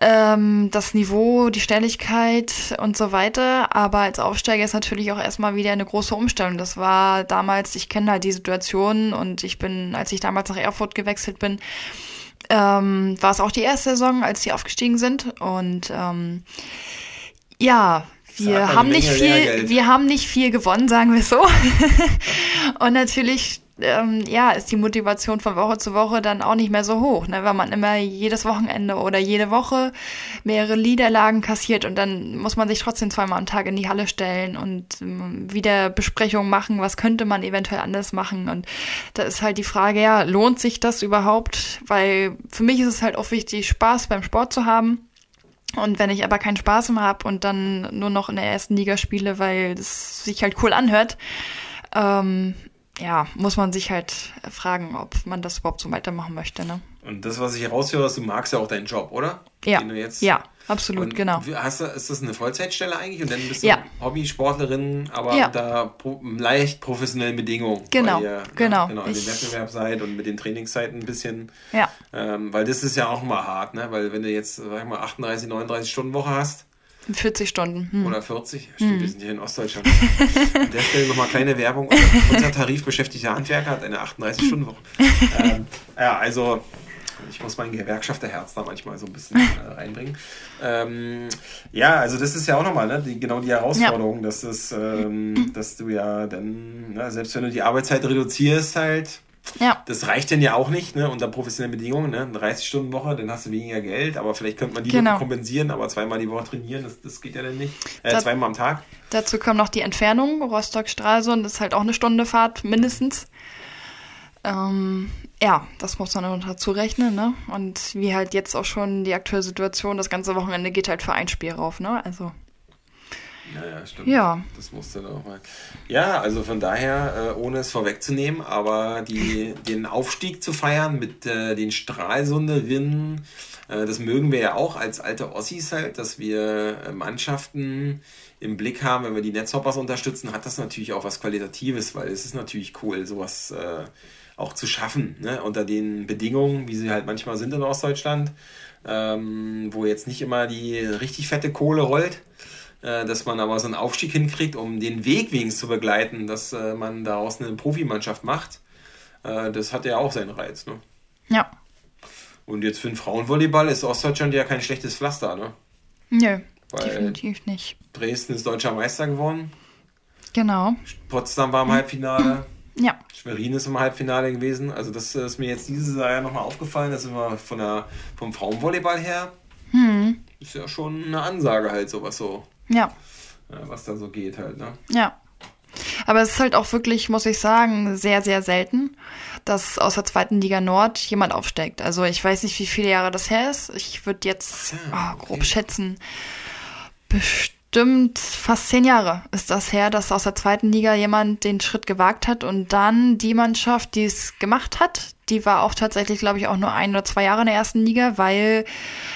ähm, das Niveau, die Schnelligkeit und so weiter. Aber als Aufsteiger ist natürlich auch erstmal wieder eine große Umstellung. Das war damals, ich kenne halt die Situation und ich bin, als ich damals nach Erfurt gewechselt bin, ähm, war es auch die erste Saison, als sie aufgestiegen sind. Und ähm, ja, wir haben nicht viel, wir haben nicht viel gewonnen, sagen wir so. und natürlich ähm, ja, ist die Motivation von Woche zu Woche dann auch nicht mehr so hoch, ne? wenn man immer jedes Wochenende oder jede Woche mehrere Liederlagen kassiert und dann muss man sich trotzdem zweimal am Tag in die Halle stellen und ähm, wieder Besprechungen machen, was könnte man eventuell anders machen und da ist halt die Frage, ja, lohnt sich das überhaupt? Weil für mich ist es halt auch wichtig, Spaß beim Sport zu haben. Und wenn ich aber keinen Spaß mehr habe und dann nur noch in der ersten Liga spiele, weil es sich halt cool anhört, ähm, ja, muss man sich halt fragen, ob man das überhaupt so weitermachen möchte. Ne? Und das, was ich heraushöre, ist, du magst ja auch deinen Job, oder? Ja. ja, absolut, genau. Hast du, ist das eine Vollzeitstelle eigentlich? Und dann bist du ja. Hobbysportlerin, aber ja. unter leicht professionellen Bedingungen. Genau, ihr, genau. Ja, genau, an dem Wettbewerb seid und mit den Trainingszeiten ein bisschen. Ja. Ähm, weil das ist ja auch mal hart, ne? Weil wenn du jetzt, sag ich mal, 38, 39 Stunden Woche hast, 40 Stunden. Hm. Oder 40? Stimmt, hm. wir sind hier in Ostdeutschland. An der Stelle nochmal kleine Werbung. Unser tarifbeschäftigter Handwerker hat eine 38-Stunden-Woche. ähm, ja, also ich muss mein Gewerkschafterherz da manchmal so ein bisschen äh, reinbringen. Ähm, ja, also das ist ja auch nochmal ne, die, genau die Herausforderung, ja. dass, das, ähm, dass du ja dann, ne, selbst wenn du die Arbeitszeit reduzierst, halt, ja. Das reicht denn ja auch nicht, ne, unter professionellen Bedingungen, ne? 30-Stunden-Woche, dann hast du weniger Geld, aber vielleicht könnte man die genau. kompensieren, aber zweimal die Woche trainieren, das, das geht ja dann nicht. Äh, da, zweimal am Tag. Dazu kommt noch die Entfernung, Rostock-Stralsund ist halt auch eine Stunde Fahrt mindestens. Ähm, ja, das muss man noch dazu rechnen, ne? Und wie halt jetzt auch schon die aktuelle Situation, das ganze Wochenende geht halt für ein Spiel rauf, ne? Also. Ja, ja, stimmt. Ja. Das musste dann auch mal. Ja, also von daher, äh, ohne es vorwegzunehmen, aber die, den Aufstieg zu feiern mit äh, den Stralsunderinnen, äh, das mögen wir ja auch als alte Ossis halt, dass wir äh, Mannschaften im Blick haben, wenn wir die Netzhoppers unterstützen, hat das natürlich auch was Qualitatives, weil es ist natürlich cool, sowas äh, auch zu schaffen, ne? unter den Bedingungen, wie sie halt manchmal sind in Ostdeutschland, ähm, wo jetzt nicht immer die richtig fette Kohle rollt, dass man aber so einen Aufstieg hinkriegt, um den Weg wenigstens zu begleiten, dass äh, man daraus eine Profimannschaft macht. Äh, das hat ja auch seinen Reiz. Ne? Ja. Und jetzt für den Frauenvolleyball ist Ostdeutschland ja kein schlechtes Pflaster, ne? Nö, Weil definitiv nicht. Dresden ist deutscher Meister geworden. Genau. Potsdam war im Halbfinale. Ja. Schwerin ist im Halbfinale gewesen. Also das ist mir jetzt dieses Jahr nochmal aufgefallen, dass wir von der, vom Frauenvolleyball her hm. ist ja schon eine Ansage halt sowas so. Ja. Was da so geht halt, ne? Ja. Aber es ist halt auch wirklich, muss ich sagen, sehr, sehr selten, dass aus der zweiten Liga Nord jemand aufsteigt. Also ich weiß nicht, wie viele Jahre das her ist. Ich würde jetzt ja, oh, grob schätzen, bestimmt bestimmt fast zehn Jahre ist das her, dass aus der zweiten Liga jemand den Schritt gewagt hat und dann die Mannschaft, die es gemacht hat, die war auch tatsächlich, glaube ich, auch nur ein oder zwei Jahre in der ersten Liga, weil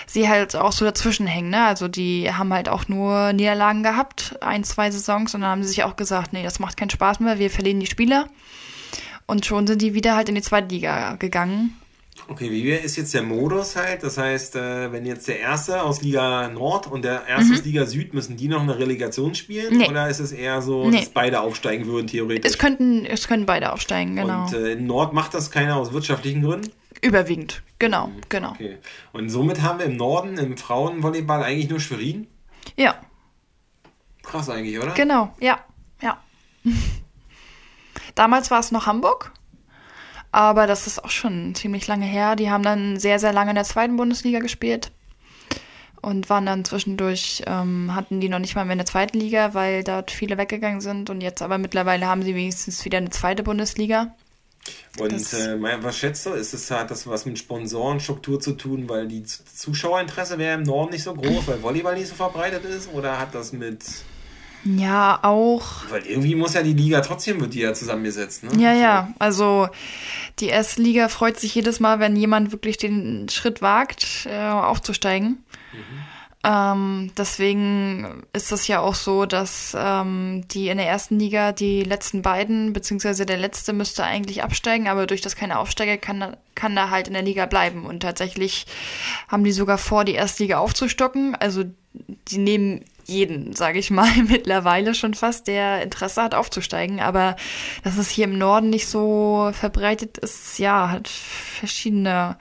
sie halt auch so dazwischen hängen. Ne? Also die haben halt auch nur Niederlagen gehabt, ein, zwei Saisons, und dann haben sie sich auch gesagt, nee, das macht keinen Spaß mehr, wir verlieren die Spieler. Und schon sind die wieder halt in die zweite Liga gegangen. Okay, wie ist jetzt der Modus halt? Das heißt, äh, wenn jetzt der Erste aus Liga Nord und der Erste mhm. aus Liga Süd, müssen die noch eine Relegation spielen? Nee. Oder ist es eher so, nee. dass beide aufsteigen würden, theoretisch? Es könnten, es können beide aufsteigen, genau. Und äh, in Nord macht das keiner aus wirtschaftlichen Gründen? Überwiegend, genau, mhm. genau. Okay. Und somit haben wir im Norden, im Frauenvolleyball eigentlich nur Schwerin? Ja. Krass eigentlich, oder? Genau, ja, ja. Damals war es noch Hamburg. Aber das ist auch schon ziemlich lange her. Die haben dann sehr, sehr lange in der zweiten Bundesliga gespielt und waren dann zwischendurch, ähm, hatten die noch nicht mal mehr eine zweite Liga, weil dort viele weggegangen sind. Und jetzt aber mittlerweile haben sie wenigstens wieder eine zweite Bundesliga. Und äh, was schätzt du? Ist es, hat das was mit Sponsorenstruktur zu tun, weil die Zuschauerinteresse wäre im Norden nicht so groß, weil Volleyball nicht so verbreitet ist? Oder hat das mit ja, auch. Weil irgendwie muss ja die Liga trotzdem wird die ja zusammengesetzt, ne? Ja, ja. Also die erste Liga freut sich jedes Mal, wenn jemand wirklich den Schritt wagt, äh, aufzusteigen. Mhm. Ähm, deswegen ist es ja auch so, dass ähm, die in der ersten Liga die letzten beiden, beziehungsweise der letzte müsste eigentlich absteigen, aber durch das keine Aufsteiger kann, kann da halt in der Liga bleiben. Und tatsächlich haben die sogar vor, die erste Liga aufzustocken. Also die nehmen jeden, sage ich mal, mittlerweile schon fast, der Interesse hat aufzusteigen. Aber dass es hier im Norden nicht so verbreitet ist, ja, hat verschiedene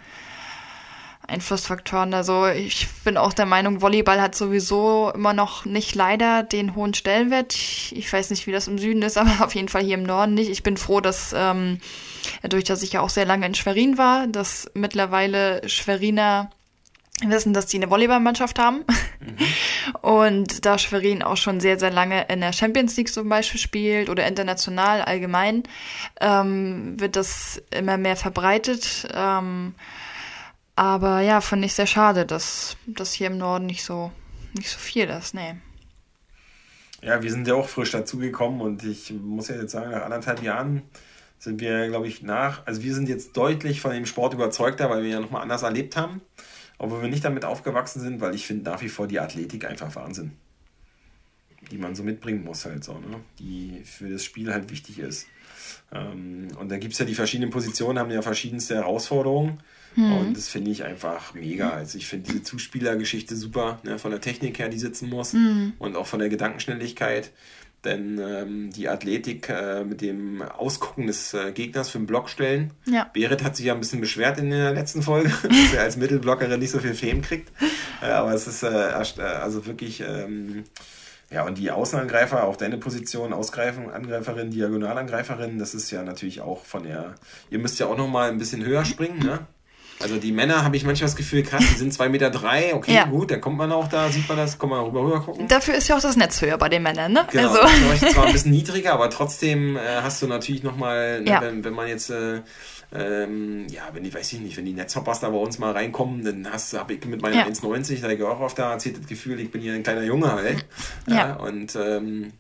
Einflussfaktoren. Also ich bin auch der Meinung, Volleyball hat sowieso immer noch nicht leider den hohen Stellenwert. Ich weiß nicht, wie das im Süden ist, aber auf jeden Fall hier im Norden nicht. Ich bin froh, dass ähm, dadurch, dass ich ja auch sehr lange in Schwerin war, dass mittlerweile Schweriner wissen, dass die eine Volleyballmannschaft haben. Mhm. Und da Schwerin auch schon sehr, sehr lange in der Champions League zum Beispiel spielt oder international allgemein, ähm, wird das immer mehr verbreitet. Ähm, aber ja, fand ich sehr schade, dass das hier im Norden nicht so, nicht so viel ist. Nee. Ja, wir sind ja auch frisch dazugekommen und ich muss ja jetzt sagen, nach anderthalb Jahren sind wir, glaube ich, nach, also wir sind jetzt deutlich von dem Sport überzeugter, weil wir ja nochmal anders erlebt haben obwohl wir nicht damit aufgewachsen sind, weil ich finde nach wie vor die Athletik einfach Wahnsinn. die man so mitbringen muss, halt so, ne? die für das Spiel halt wichtig ist. Ähm, und da gibt es ja die verschiedenen Positionen, haben ja verschiedenste Herausforderungen. Hm. Und das finde ich einfach mega. Also ich finde diese Zuspielergeschichte super, ne? von der Technik her, die sitzen muss hm. und auch von der Gedankenschnelligkeit. Denn ähm, die Athletik äh, mit dem Ausgucken des äh, Gegners für den Block stellen. Ja. Berit hat sich ja ein bisschen beschwert in der letzten Folge, dass er als Mittelblockerin nicht so viel Fame kriegt. Äh, aber es ist äh, äh also wirklich, ähm, ja, und die Außenangreifer, auch deine Position, Ausgreifen, Angreiferin, Diagonalangreiferin, das ist ja natürlich auch von der, ihr müsst ja auch nochmal ein bisschen höher springen, ne? Also die Männer habe ich manchmal das Gefühl, krass, die sind 2,3 Meter, drei, okay, ja. gut, da kommt man auch da, sieht man das, kann man rüber, rüber gucken. Dafür ist ja auch das Netz höher bei den Männern, ne? Genau, also. das ist zwar ein bisschen niedriger, aber trotzdem äh, hast du natürlich nochmal, ne, ja. wenn, wenn man jetzt, äh, ähm, ja, wenn die, weiß ich nicht, wenn die Netzhoppers da bei uns mal reinkommen, dann hast habe ich mit meiner ja. 1,90, da ich auch oft da erzählt das Gefühl, ich bin hier ein kleiner Junge halt. Ja. ja und ähm,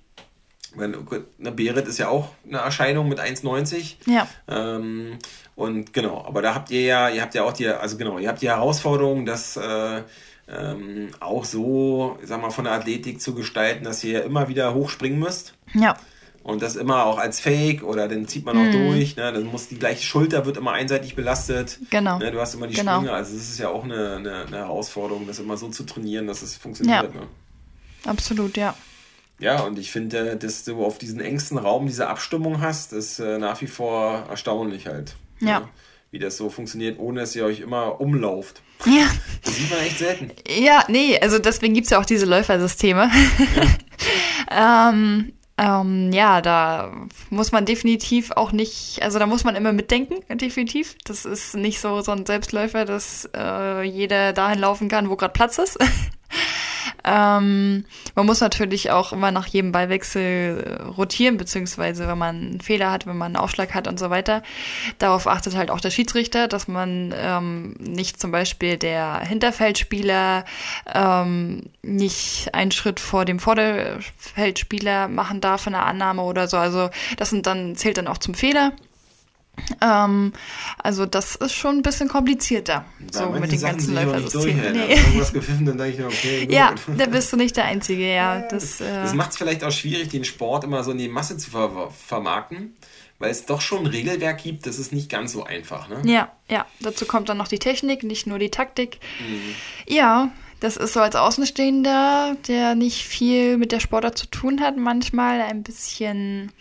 eine Berit ist ja auch eine Erscheinung mit 1,90. Ja. Ähm, und genau, aber da habt ihr ja, ihr habt ja auch die, also genau, ihr habt die Herausforderung, das äh, ähm, auch so, sag mal, von der Athletik zu gestalten, dass ihr immer wieder hochspringen müsst. Ja. Und das immer auch als Fake oder dann zieht man auch mhm. durch. Ne? Dann muss die gleiche Schulter wird immer einseitig belastet. Genau. Ne? Du hast immer die genau. Sprünge. Also das ist ja auch eine, eine, eine, Herausforderung, das immer so zu trainieren, dass es funktioniert. Ja. Ne? Absolut, ja. Ja, und ich finde, dass du auf diesen engsten Raum diese Abstimmung hast, ist äh, nach wie vor erstaunlich halt. Ja. Ne? Wie das so funktioniert, ohne dass ihr euch immer umlauft. Ja. Das sieht man echt selten. Ja, nee, also deswegen gibt es ja auch diese Läufersysteme. Ja. ähm, ähm, ja, da muss man definitiv auch nicht, also da muss man immer mitdenken, definitiv. Das ist nicht so, so ein Selbstläufer, dass äh, jeder dahin laufen kann, wo gerade Platz ist. Ähm, man muss natürlich auch immer nach jedem Ballwechsel äh, rotieren, beziehungsweise wenn man einen Fehler hat, wenn man einen Aufschlag hat und so weiter. Darauf achtet halt auch der Schiedsrichter, dass man ähm, nicht zum Beispiel der Hinterfeldspieler ähm, nicht einen Schritt vor dem Vorderfeldspieler machen darf in der Annahme oder so. Also das sind dann, zählt dann auch zum Fehler. Ähm, also das ist schon ein bisschen komplizierter, ja, so mit den ganzen Läufersystemen. Nee. Irgendwas gepfiffen, dann denke ich mir, okay, gut. Ja, da bist du nicht der Einzige, ja. Das, äh das macht es vielleicht auch schwierig, den Sport immer so in die Masse zu ver vermarkten, weil es doch schon ein Regelwerk gibt, das ist nicht ganz so einfach. Ne? Ja, ja. Dazu kommt dann noch die Technik, nicht nur die Taktik. Mhm. Ja, das ist so als Außenstehender, der nicht viel mit der Sportart zu tun hat, manchmal ein bisschen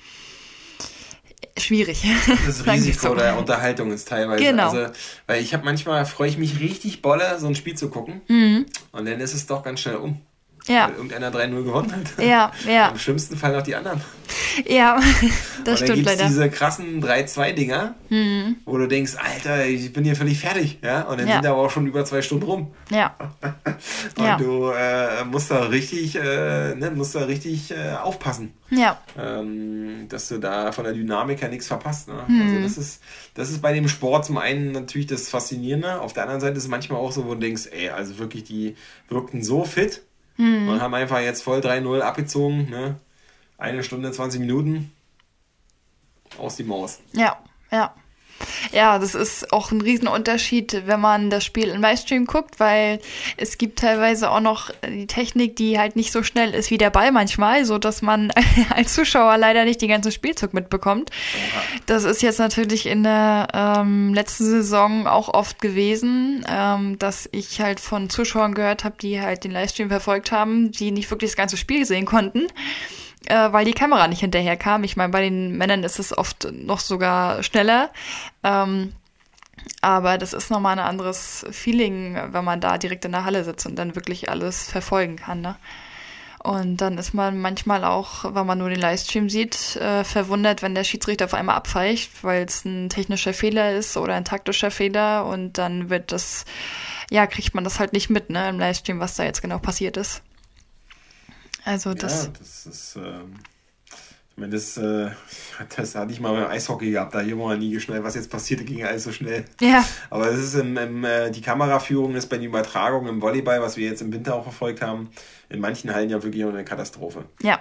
schwierig. Das Risiko der Unterhaltung ist teilweise. Genau. Also, weil ich habe manchmal freue ich mich richtig bolle, so ein Spiel zu gucken. Mhm. Und dann ist es doch ganz schnell um. Ja. Weil irgendeiner 3-0 gewonnen hat. Ja, ja. Im schlimmsten Fall noch die anderen. Ja, das stimmt leider. diese krassen 3-2-Dinger, mhm. wo du denkst, Alter, ich bin hier völlig fertig. Ja? Und dann ja. sind da aber auch schon über zwei Stunden rum. Ja. Und ja. du äh, musst da richtig, äh, ne, musst da richtig äh, aufpassen. Ja. Ähm, dass du da von der Dynamik her nichts verpasst. Ne? Mhm. Also das ist, das ist bei dem Sport zum einen natürlich das Faszinierende. Auf der anderen Seite ist es manchmal auch so, wo du denkst, ey, also wirklich, die wirkten so fit mhm. und haben einfach jetzt voll 3-0 abgezogen. Ne? Eine Stunde, 20 Minuten. Aus die Maus. Ja, ja. Ja, das ist auch ein Riesenunterschied, wenn man das Spiel im Livestream guckt, weil es gibt teilweise auch noch die Technik, die halt nicht so schnell ist wie der Ball manchmal, so dass man als Zuschauer leider nicht den ganzen Spielzug mitbekommt. Das ist jetzt natürlich in der ähm, letzten Saison auch oft gewesen, ähm, dass ich halt von Zuschauern gehört habe, die halt den Livestream verfolgt haben, die nicht wirklich das ganze Spiel sehen konnten äh, weil die Kamera nicht hinterher kam. Ich meine, bei den Männern ist es oft noch sogar schneller. Ähm, aber das ist nochmal ein anderes Feeling, wenn man da direkt in der Halle sitzt und dann wirklich alles verfolgen kann. Ne? Und dann ist man manchmal auch, wenn man nur den Livestream sieht, äh, verwundert, wenn der Schiedsrichter auf einmal abweicht, weil es ein technischer Fehler ist oder ein taktischer Fehler und dann wird das, ja, kriegt man das halt nicht mit, ne, im Livestream, was da jetzt genau passiert ist. Also das. Ja, das ist. Ähm, ich meine, das, äh, das hatte ich mal beim Eishockey gehabt. Da hier war nie geschnallt, was jetzt passierte, ging alles so schnell. Ja. Aber es ist im, im, äh, die Kameraführung ist bei den Übertragungen im Volleyball, was wir jetzt im Winter auch verfolgt haben, in manchen Hallen ja wirklich eine Katastrophe. Ja.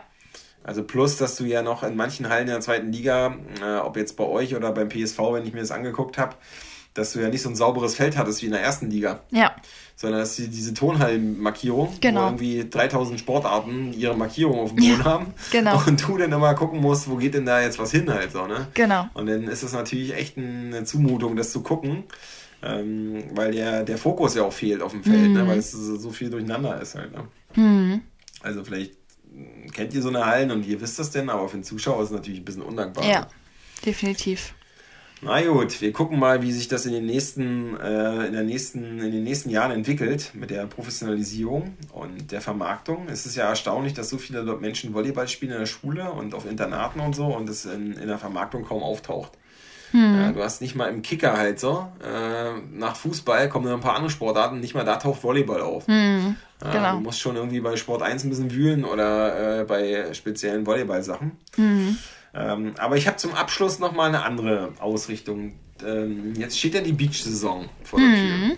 Also plus, dass du ja noch in manchen Hallen in der zweiten Liga, äh, ob jetzt bei euch oder beim PSV, wenn ich mir das angeguckt habe, dass du ja nicht so ein sauberes Feld hattest wie in der ersten Liga. Ja. Sondern dass die, diese Tonhallenmarkierung, Genau. wo irgendwie 3000 Sportarten ihre Markierung auf dem Boden Ja, haben. genau. Und du dann immer gucken musst, wo geht denn da jetzt was hin halt so, ne? Genau. Und dann ist es natürlich echt eine Zumutung, das zu gucken. Ähm, weil der, der Fokus ja auch fehlt auf dem Feld, ne? weil es so so viel durcheinander ist halt. Ne? Mhm. Also vielleicht kennt ihr so eine Hallen und ihr wisst das denn, aber für den Zuschauer ist es natürlich ein bisschen undankbar. Ja, definitiv. Na gut, wir gucken mal, wie sich das in den nächsten, äh, in der nächsten, in den nächsten Jahren entwickelt mit der Professionalisierung und der Vermarktung. Es ist ja erstaunlich, dass so viele Menschen Volleyball spielen in der Schule und auf Internaten und so und es in, in der Vermarktung kaum auftaucht. Ja, du hast nicht mal im Kicker halt so. Äh, nach Fußball kommen dann ein paar andere Sportarten, nicht mal da taucht Volleyball auf. Ja, genau. Du musst schon irgendwie bei Sport 1 ein bisschen wühlen oder äh, bei speziellen Volleyball-Sachen. Mhm. Ähm, aber ich habe zum Abschluss nochmal eine andere Ausrichtung. Ähm, jetzt steht ja die Beach-Saison vor der. Tür.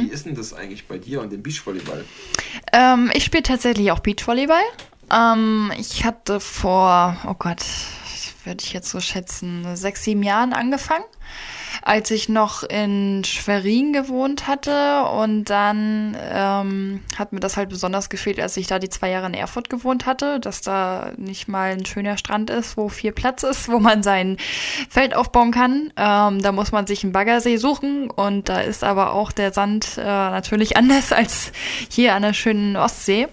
Wie ist denn das eigentlich bei dir und dem Beachvolleyball? Ähm, ich spiele tatsächlich auch Beachvolleyball. Ähm, ich hatte vor, oh Gott, würde ich jetzt so schätzen, sechs, sieben Jahren angefangen, als ich noch in Schwerin gewohnt hatte. Und dann ähm, hat mir das halt besonders gefehlt, als ich da die zwei Jahre in Erfurt gewohnt hatte, dass da nicht mal ein schöner Strand ist, wo viel Platz ist, wo man sein Feld aufbauen kann. Ähm, da muss man sich einen Baggersee suchen und da ist aber auch der Sand äh, natürlich anders als hier an der schönen Ostsee.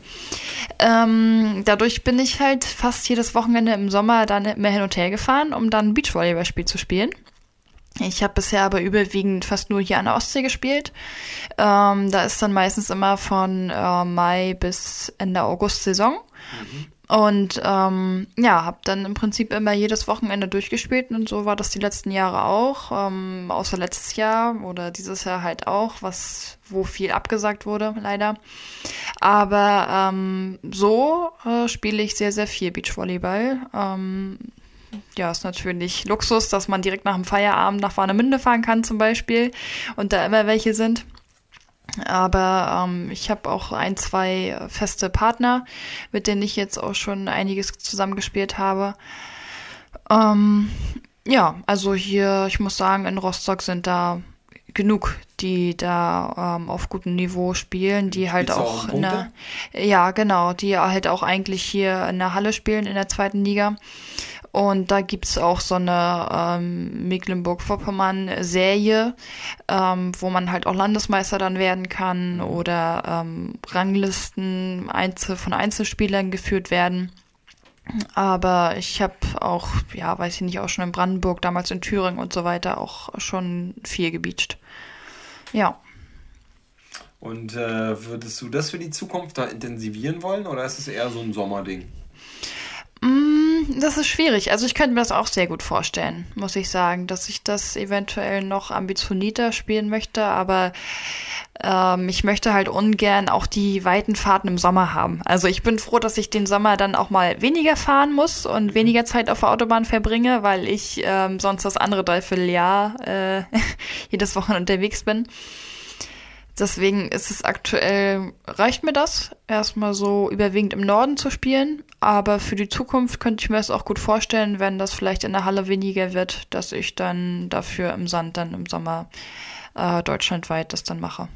Ähm, dadurch bin ich halt fast jedes Wochenende im Sommer dann immer hin und her gefahren, um dann Beachvolleyballspiel zu spielen. Ich habe bisher aber überwiegend fast nur hier an der Ostsee gespielt. Ähm, da ist dann meistens immer von äh, Mai bis Ende August Saison. Und ähm, ja, habe dann im Prinzip immer jedes Wochenende durchgespielt und so war das die letzten Jahre auch, ähm, außer letztes Jahr oder dieses Jahr halt auch, was wo viel abgesagt wurde leider. Aber ähm, so äh, spiele ich sehr sehr viel Beachvolleyball. Ähm, ja, ist natürlich Luxus, dass man direkt nach dem Feierabend nach Warnemünde fahren kann zum Beispiel und da immer welche sind. Aber ähm, ich habe auch ein, zwei feste Partner, mit denen ich jetzt auch schon einiges zusammengespielt habe. Ähm, ja, also hier, ich muss sagen, in Rostock sind da genug, die da ähm, auf gutem Niveau spielen, die halt du auch auch in der, ja genau, die halt auch eigentlich hier in der Halle spielen in der zweiten Liga. Und da gibt's auch so eine ähm, Mecklenburg-Vorpommern-Serie, ähm, wo man halt auch Landesmeister dann werden kann oder ähm, Ranglisten Einzel von Einzelspielern geführt werden. Aber ich habe auch, ja, weiß ich nicht, auch schon in Brandenburg, damals in Thüringen und so weiter auch schon viel gebeacht. Ja. Und äh, würdest du das für die Zukunft da intensivieren wollen oder ist es eher so ein Sommerding? Mm, Das ist schwierig. Also ich könnte mir das auch sehr gut vorstellen, muss ich sagen, dass ich das eventuell noch ambitionierter spielen möchte, aber ähm, ich möchte halt ungern auch die weiten Fahrten im Sommer haben. Also ich bin froh, dass ich den Sommer dann auch mal weniger fahren muss und weniger Zeit auf der Autobahn verbringe, weil ich ähm, sonst das andere Dreivierteljahr äh, jedes Wochenende unterwegs bin. Deswegen ist es aktuell, reicht mir das, erstmal so überwiegend im Norden zu spielen. Aber für die Zukunft könnte ich mir das auch gut vorstellen, wenn das vielleicht in der Halle weniger wird, dass ich dann dafür im Sand dann im Sommer äh, deutschlandweit das dann mache.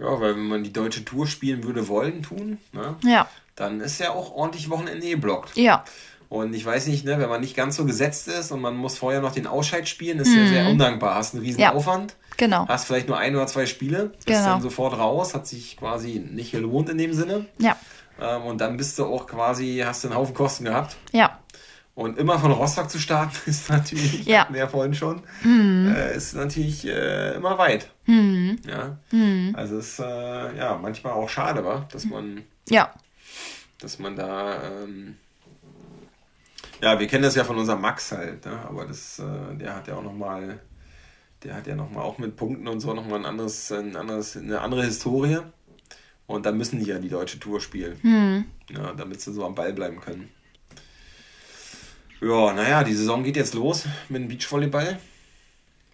Ja, weil wenn man die deutsche Tour spielen würde wollen, tun, ne, Ja, dann ist ja auch ordentlich Wochenende geblockt. ja, Und ich weiß nicht, ne, wenn man nicht ganz so gesetzt ist und man muss vorher noch den Ausscheid spielen, ist ja sehr undankbar. Hast einen riesen Mhm. Ja. Aufwand, genau. hast vielleicht nur ein oder zwei Spiele, bist Genau. dann sofort raus, hat sich quasi nicht gelohnt in dem Sinne. Ja, Ähm, und dann bist du auch quasi, hast du einen Haufen Kosten gehabt. ja, Und immer von Rostock zu starten ist natürlich, Ja. hatten wir ja vorhin schon, Mhm. äh, ist natürlich äh, immer weit. hm, Ja. hm, Also ist äh, ja manchmal auch schade, war, dass man, ja, dass man da ähm, ja, wir kennen das ja von unserem Max halt, ne? aber das, äh, der hat ja auch nochmal, der hat ja nochmal auch mit Punkten und so nochmal ein anderes, ein anderes, eine andere Historie. Und da müssen die ja die deutsche Tour spielen, hm, ja, damit sie so am Ball bleiben können. Ja, naja, die Saison geht jetzt los mit dem Beachvolleyball.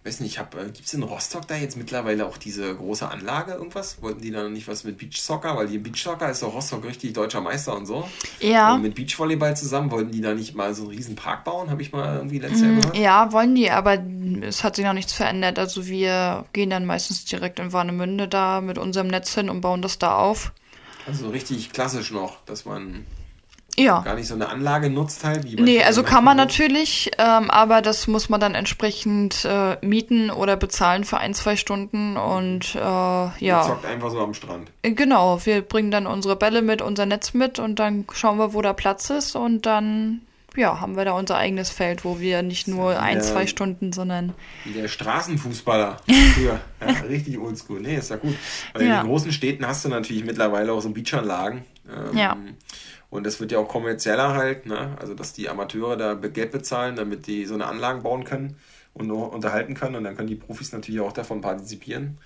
Weiß nicht, hab, äh, gibt es in Rostock da jetzt mittlerweile auch diese große Anlage irgendwas? Wollten die da noch nicht was mit Beachsoccer? Weil die Beachsoccer ist doch Rostock richtig deutscher Meister und so. Ja. Und mit Beachvolleyball zusammen wollten die da nicht mal so einen riesen Park bauen? Habe ich mal irgendwie letztes Jahr gehört. Ja, wollen die, aber es hat sich noch nichts verändert. Also wir gehen dann meistens direkt in Warnemünde da mit unserem Netz hin und bauen das da auf. Also richtig klassisch noch, dass man Ja. gar nicht so eine Anlage nutzt halt. Wie Nee, also kann man natürlich, ähm, aber das muss man dann entsprechend äh, mieten oder bezahlen für ein, zwei Stunden und äh, Man ja, zockt einfach so am Strand. Äh, genau, wir bringen dann unsere Bälle mit, unser Netz mit und dann schauen wir, wo da Platz ist und dann, ja, haben wir da unser eigenes Feld, wo wir nicht nur ein, Ja. zwei Stunden, sondern der Straßenfußballer früher. ja, richtig oldschool. Nee, ist ja gut. Weil in Ja. den großen Städten hast du natürlich mittlerweile auch so Beachanlagen. Ähm, Ja. Und das wird ja auch kommerzieller halt, ne? Also dass die Amateure da Geld bezahlen, damit die so eine Anlagen bauen können und unterhalten können. Und dann können die Profis natürlich auch davon partizipieren,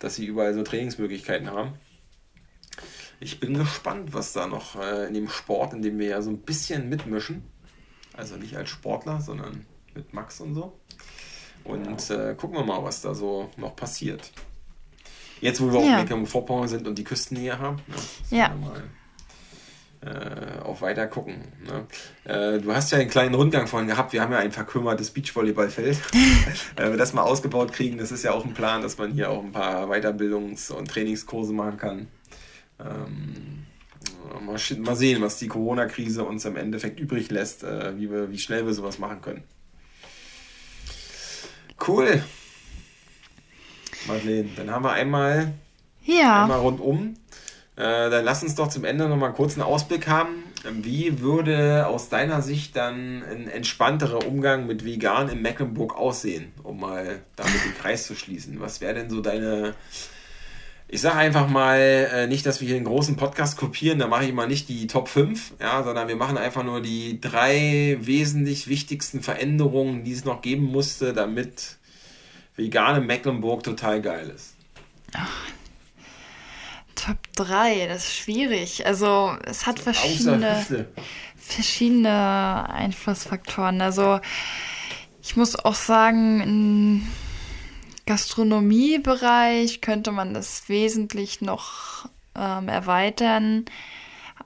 dass sie überall so Trainingsmöglichkeiten haben. Ich bin gespannt, was da noch äh, in dem Sport, in dem wir ja so ein bisschen mitmischen, also nicht als Sportler, sondern mit Max und so. Und äh, gucken wir mal, was da so noch passiert. Jetzt, wo wir Ja. auch Mecklenburg-Vorpommern sind und die Küstennähe haben, ne, müssen Ja. Äh, auch weiter gucken. Ne? Äh, du hast ja einen kleinen Rundgang vorhin gehabt. Wir haben ja ein verkümmertes Beachvolleyballfeld. Wenn wir das mal ausgebaut kriegen, das ist ja auch ein Plan, dass man hier auch ein paar Weiterbildungs- und Trainingskurse machen kann. Ähm, mal, mal sehen, was die Corona-Krise uns im Endeffekt übrig lässt, äh, wie, wir, wie schnell wir sowas machen können. Cool. Madeleine, dann haben wir einmal ja. einmal rundum. Äh, dann lass uns doch zum Ende noch mal kurz einen Ausblick haben. Wie würde aus deiner Sicht dann ein entspannterer Umgang mit Vegan in Mecklenburg aussehen, um mal damit den Kreis zu schließen? Was wäre denn so deine, ich sage einfach mal, äh, nicht, dass wir hier einen großen Podcast kopieren, da mache ich mal nicht die Top 5, ja, sondern wir machen einfach nur die drei wesentlich wichtigsten Veränderungen, die es noch geben musste, damit vegan in Mecklenburg total geil ist. Top 3, das ist schwierig. Also es hat verschiedene, verschiedene Einflussfaktoren. Also ich muss auch sagen, im Gastronomiebereich könnte man das wesentlich noch ähm, erweitern,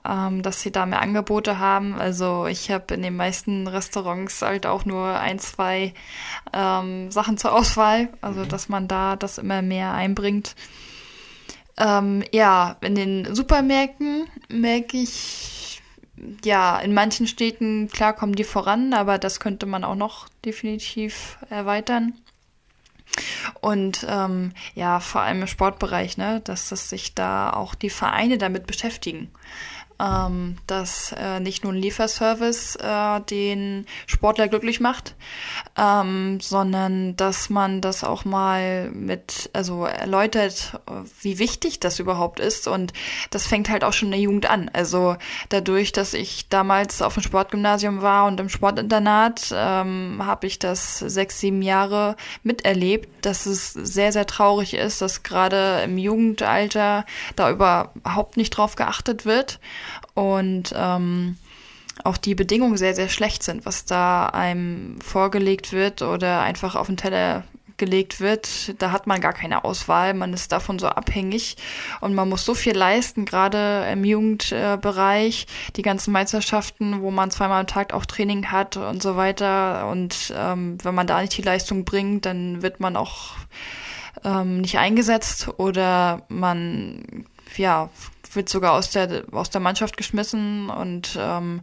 ähm, dass sie da mehr Angebote haben. Also ich habe in den meisten Restaurants halt auch nur ein, zwei ähm, Sachen zur Auswahl. Also dass man da das immer mehr einbringt. Ähm, ja, in den Supermärkten merke ich, ja, in manchen Städten, klar kommen die voran, aber das könnte man auch noch definitiv erweitern. Und ähm, ja, vor allem im Sportbereich, ne, dass, dass sich da auch die Vereine damit beschäftigen. Ähm, dass äh, nicht nur ein Lieferservice äh, den Sportler glücklich macht, ähm, sondern dass man das auch mal mit, also erläutert, wie wichtig das überhaupt ist. Und das fängt halt auch schon in der Jugend an. Also dadurch, dass ich damals auf dem Sportgymnasium war und im Sportinternat, ähm, habe ich das sechs, sieben Jahre miterlebt, dass es sehr, sehr traurig ist, dass gerade im Jugendalter da überhaupt nicht drauf geachtet wird und ähm, auch die Bedingungen sehr, sehr schlecht sind, was da einem vorgelegt wird oder einfach auf den Teller gelegt wird, da hat man gar keine Auswahl, man ist davon so abhängig. Und man muss so viel leisten, gerade im Jugendbereich, die ganzen Meisterschaften, wo man zweimal am Tag auch Training hat und so weiter. Und ähm, wenn man da nicht die Leistung bringt, dann wird man auch ähm, nicht eingesetzt oder man ja wird sogar aus der aus der Mannschaft geschmissen und ähm,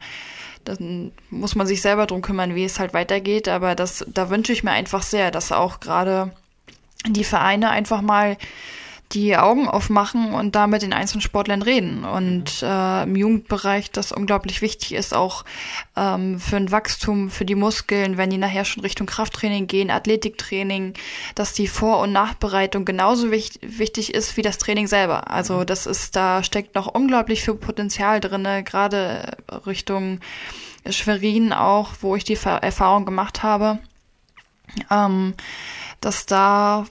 dann muss man sich selber drum kümmern, wie es halt weitergeht. Aber das, da wünsche ich mir einfach sehr, dass auch gerade die Vereine einfach mal die Augen aufmachen und da mit den einzelnen Sportlern reden. Und äh, im Jugendbereich das unglaublich wichtig ist, auch ähm, für ein Wachstum, für die Muskeln, wenn die nachher schon Richtung Krafttraining gehen, Athletiktraining, dass die Vor- und Nachbereitung genauso wichtig, wichtig ist wie das Training selber. Also das ist, da steckt noch unglaublich viel Potenzial drinne, gerade Richtung Schwerin auch, wo ich die Ver- Erfahrung gemacht habe, ähm, dass da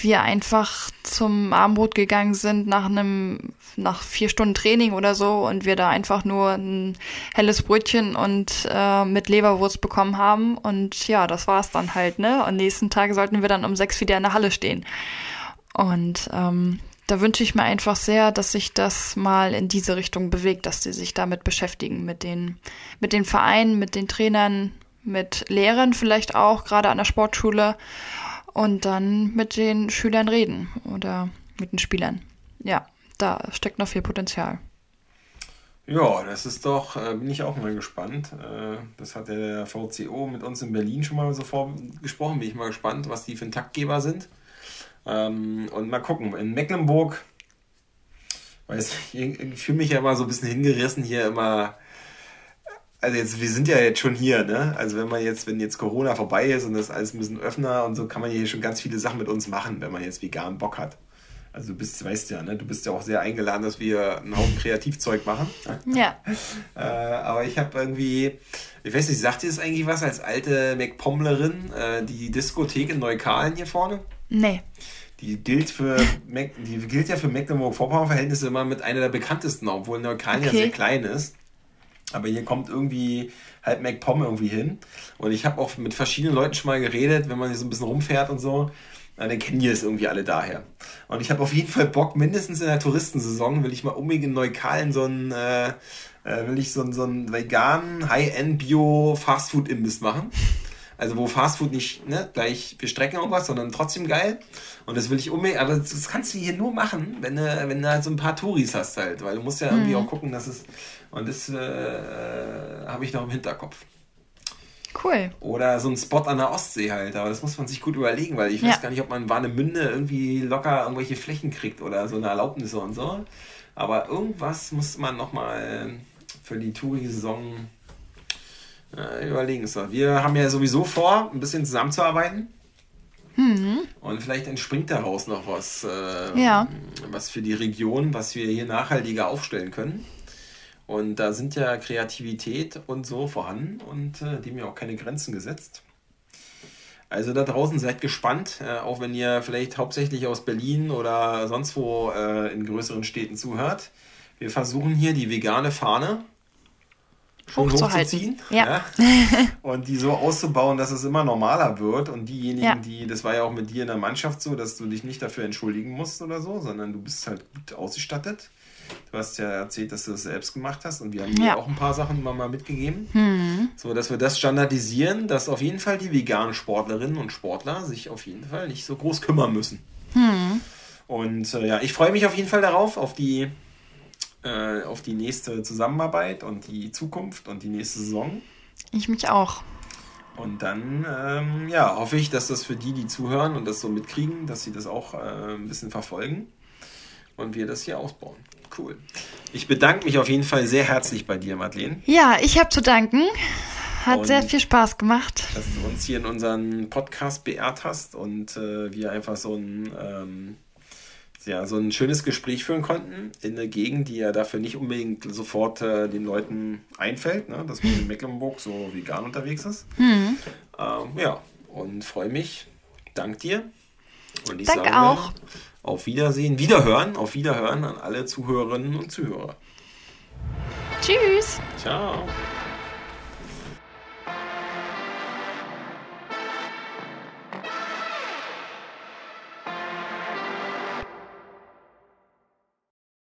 wir einfach zum Abendbrot gegangen sind nach einem, nach vier Stunden Training oder so und wir da einfach nur ein helles Brötchen und äh, mit Leberwurst bekommen haben. Und ja, das war's dann halt, ne? Und nächsten Tag sollten wir dann um sechs wieder in der Halle stehen. Und ähm, da wünsche ich mir einfach sehr, dass sich das mal in diese Richtung bewegt, dass die sich damit beschäftigen, mit den, mit den Vereinen, mit den Trainern, mit Lehrern vielleicht auch, gerade an der Sportschule und dann mit den Schülern reden oder mit den Spielern. Ja, da steckt noch viel Potenzial. Ja, das ist doch, äh, bin ich auch mal gespannt. Äh, das hat der VCO mit uns in Berlin schon mal so vorgesprochen. Bin ich mal gespannt, was die für ein Taktgeber sind. Ähm, und mal gucken, in Mecklenburg, weiß ich, ich fühle mich ja immer so ein bisschen hingerissen hier immer. Also jetzt, wir sind ja jetzt schon hier, ne? Also wenn man jetzt, wenn jetzt Corona vorbei ist und das alles ein bisschen öffner und so, kann man hier schon ganz viele Sachen mit uns machen, wenn man jetzt vegan Bock hat. Also du bist, weißt ja, ne? Du bist ja auch sehr eingeladen, dass wir einen Haufen Kreativzeug machen. Ja. äh, aber ich habe irgendwie, ich weiß nicht, sagt dir das eigentlich was als alte McPommlerin, äh, die Diskothek in Neukalen hier vorne? Nee. Die gilt für Mac, die gilt ja für Mecklenburg-Vorpommern-Verhältnisse immer mit einer der bekanntesten, obwohl Neukalen okay. ja sehr klein ist. Aber hier kommt irgendwie halt MacPom irgendwie hin. Und ich habe auch mit verschiedenen Leuten schon mal geredet, wenn man hier so ein bisschen rumfährt und so. Dann kennen die es irgendwie alle daher. Und ich habe auf jeden Fall Bock, mindestens in der Touristensaison will ich mal unbedingt in Neukalen so einen, äh, äh, will ich so einen, so einen veganen High-End-Bio-Fastfood-Imbiss machen. Also wo Fastfood nicht ne, gleich wir strecken irgendwas, sondern trotzdem geil. Und das will ich unbedingt, aber das kannst du hier nur machen, wenn du, wenn du halt so ein paar Touris hast halt, weil du musst ja irgendwie mhm. auch gucken, dass es, und das äh, habe ich noch im Hinterkopf. Cool. Oder so ein Spot an der Ostsee halt, aber das muss man sich gut überlegen, weil ich ja. weiß gar nicht, ob man in Warnemünde irgendwie locker irgendwelche Flächen kriegt oder so eine Erlaubnis und so. Aber irgendwas muss man nochmal für die Touri-Saison äh, überlegen so. Wir haben ja sowieso vor, ein bisschen zusammenzuarbeiten. Mhm. Und vielleicht entspringt daraus noch was, äh, ja. was für die Region, was wir hier nachhaltiger aufstellen können. Und da sind ja Kreativität und so vorhanden und äh, dem ja auch keine Grenzen gesetzt. Also da draußen seid gespannt, äh, auch wenn ihr vielleicht hauptsächlich aus Berlin oder sonst wo äh, in größeren Städten zuhört. Wir versuchen hier die vegane Fahne schon hochzuziehen. Ja. ja. Und die so auszubauen, dass es immer normaler wird. Und diejenigen, ja. die, das war ja auch mit dir in der Mannschaft so, dass du dich nicht dafür entschuldigen musst oder so, sondern du bist halt gut ausgestattet. Du hast ja erzählt, dass du das selbst gemacht hast und wir haben ja. dir auch ein paar Sachen immer mal mitgegeben. Mhm. So, dass wir das standardisieren, dass auf jeden Fall die veganen Sportlerinnen und Sportler sich auf jeden Fall nicht so groß kümmern müssen. Mhm. Und äh, ja, ich freue mich auf jeden Fall darauf, auf die äh, auf die nächste Zusammenarbeit und die Zukunft und die nächste Saison. Ich mich auch. Und dann, ähm, ja, hoffe ich, dass das für die, die zuhören und das so mitkriegen, dass sie das auch äh, ein bisschen verfolgen und wir das hier ausbauen. Cool. Ich bedanke mich auf jeden Fall sehr herzlich bei dir, Madeleine. Ja, ich habe zu danken. Hat und sehr viel Spaß gemacht. Dass du uns hier in unseren Podcast beehrt hast und äh, wir einfach so ein ähm, ja, so ein schönes Gespräch führen konnten in einer Gegend, die ja dafür nicht unbedingt sofort äh, den Leuten einfällt, ne? dass man in Mecklenburg so vegan unterwegs ist. Mhm. Ähm, ja, und freue mich. Dank dir. Und ich Danke sage auch. auf Wiedersehen, Wiederhören, auf Wiederhören an alle Zuhörerinnen und Zuhörer. Tschüss. Ciao.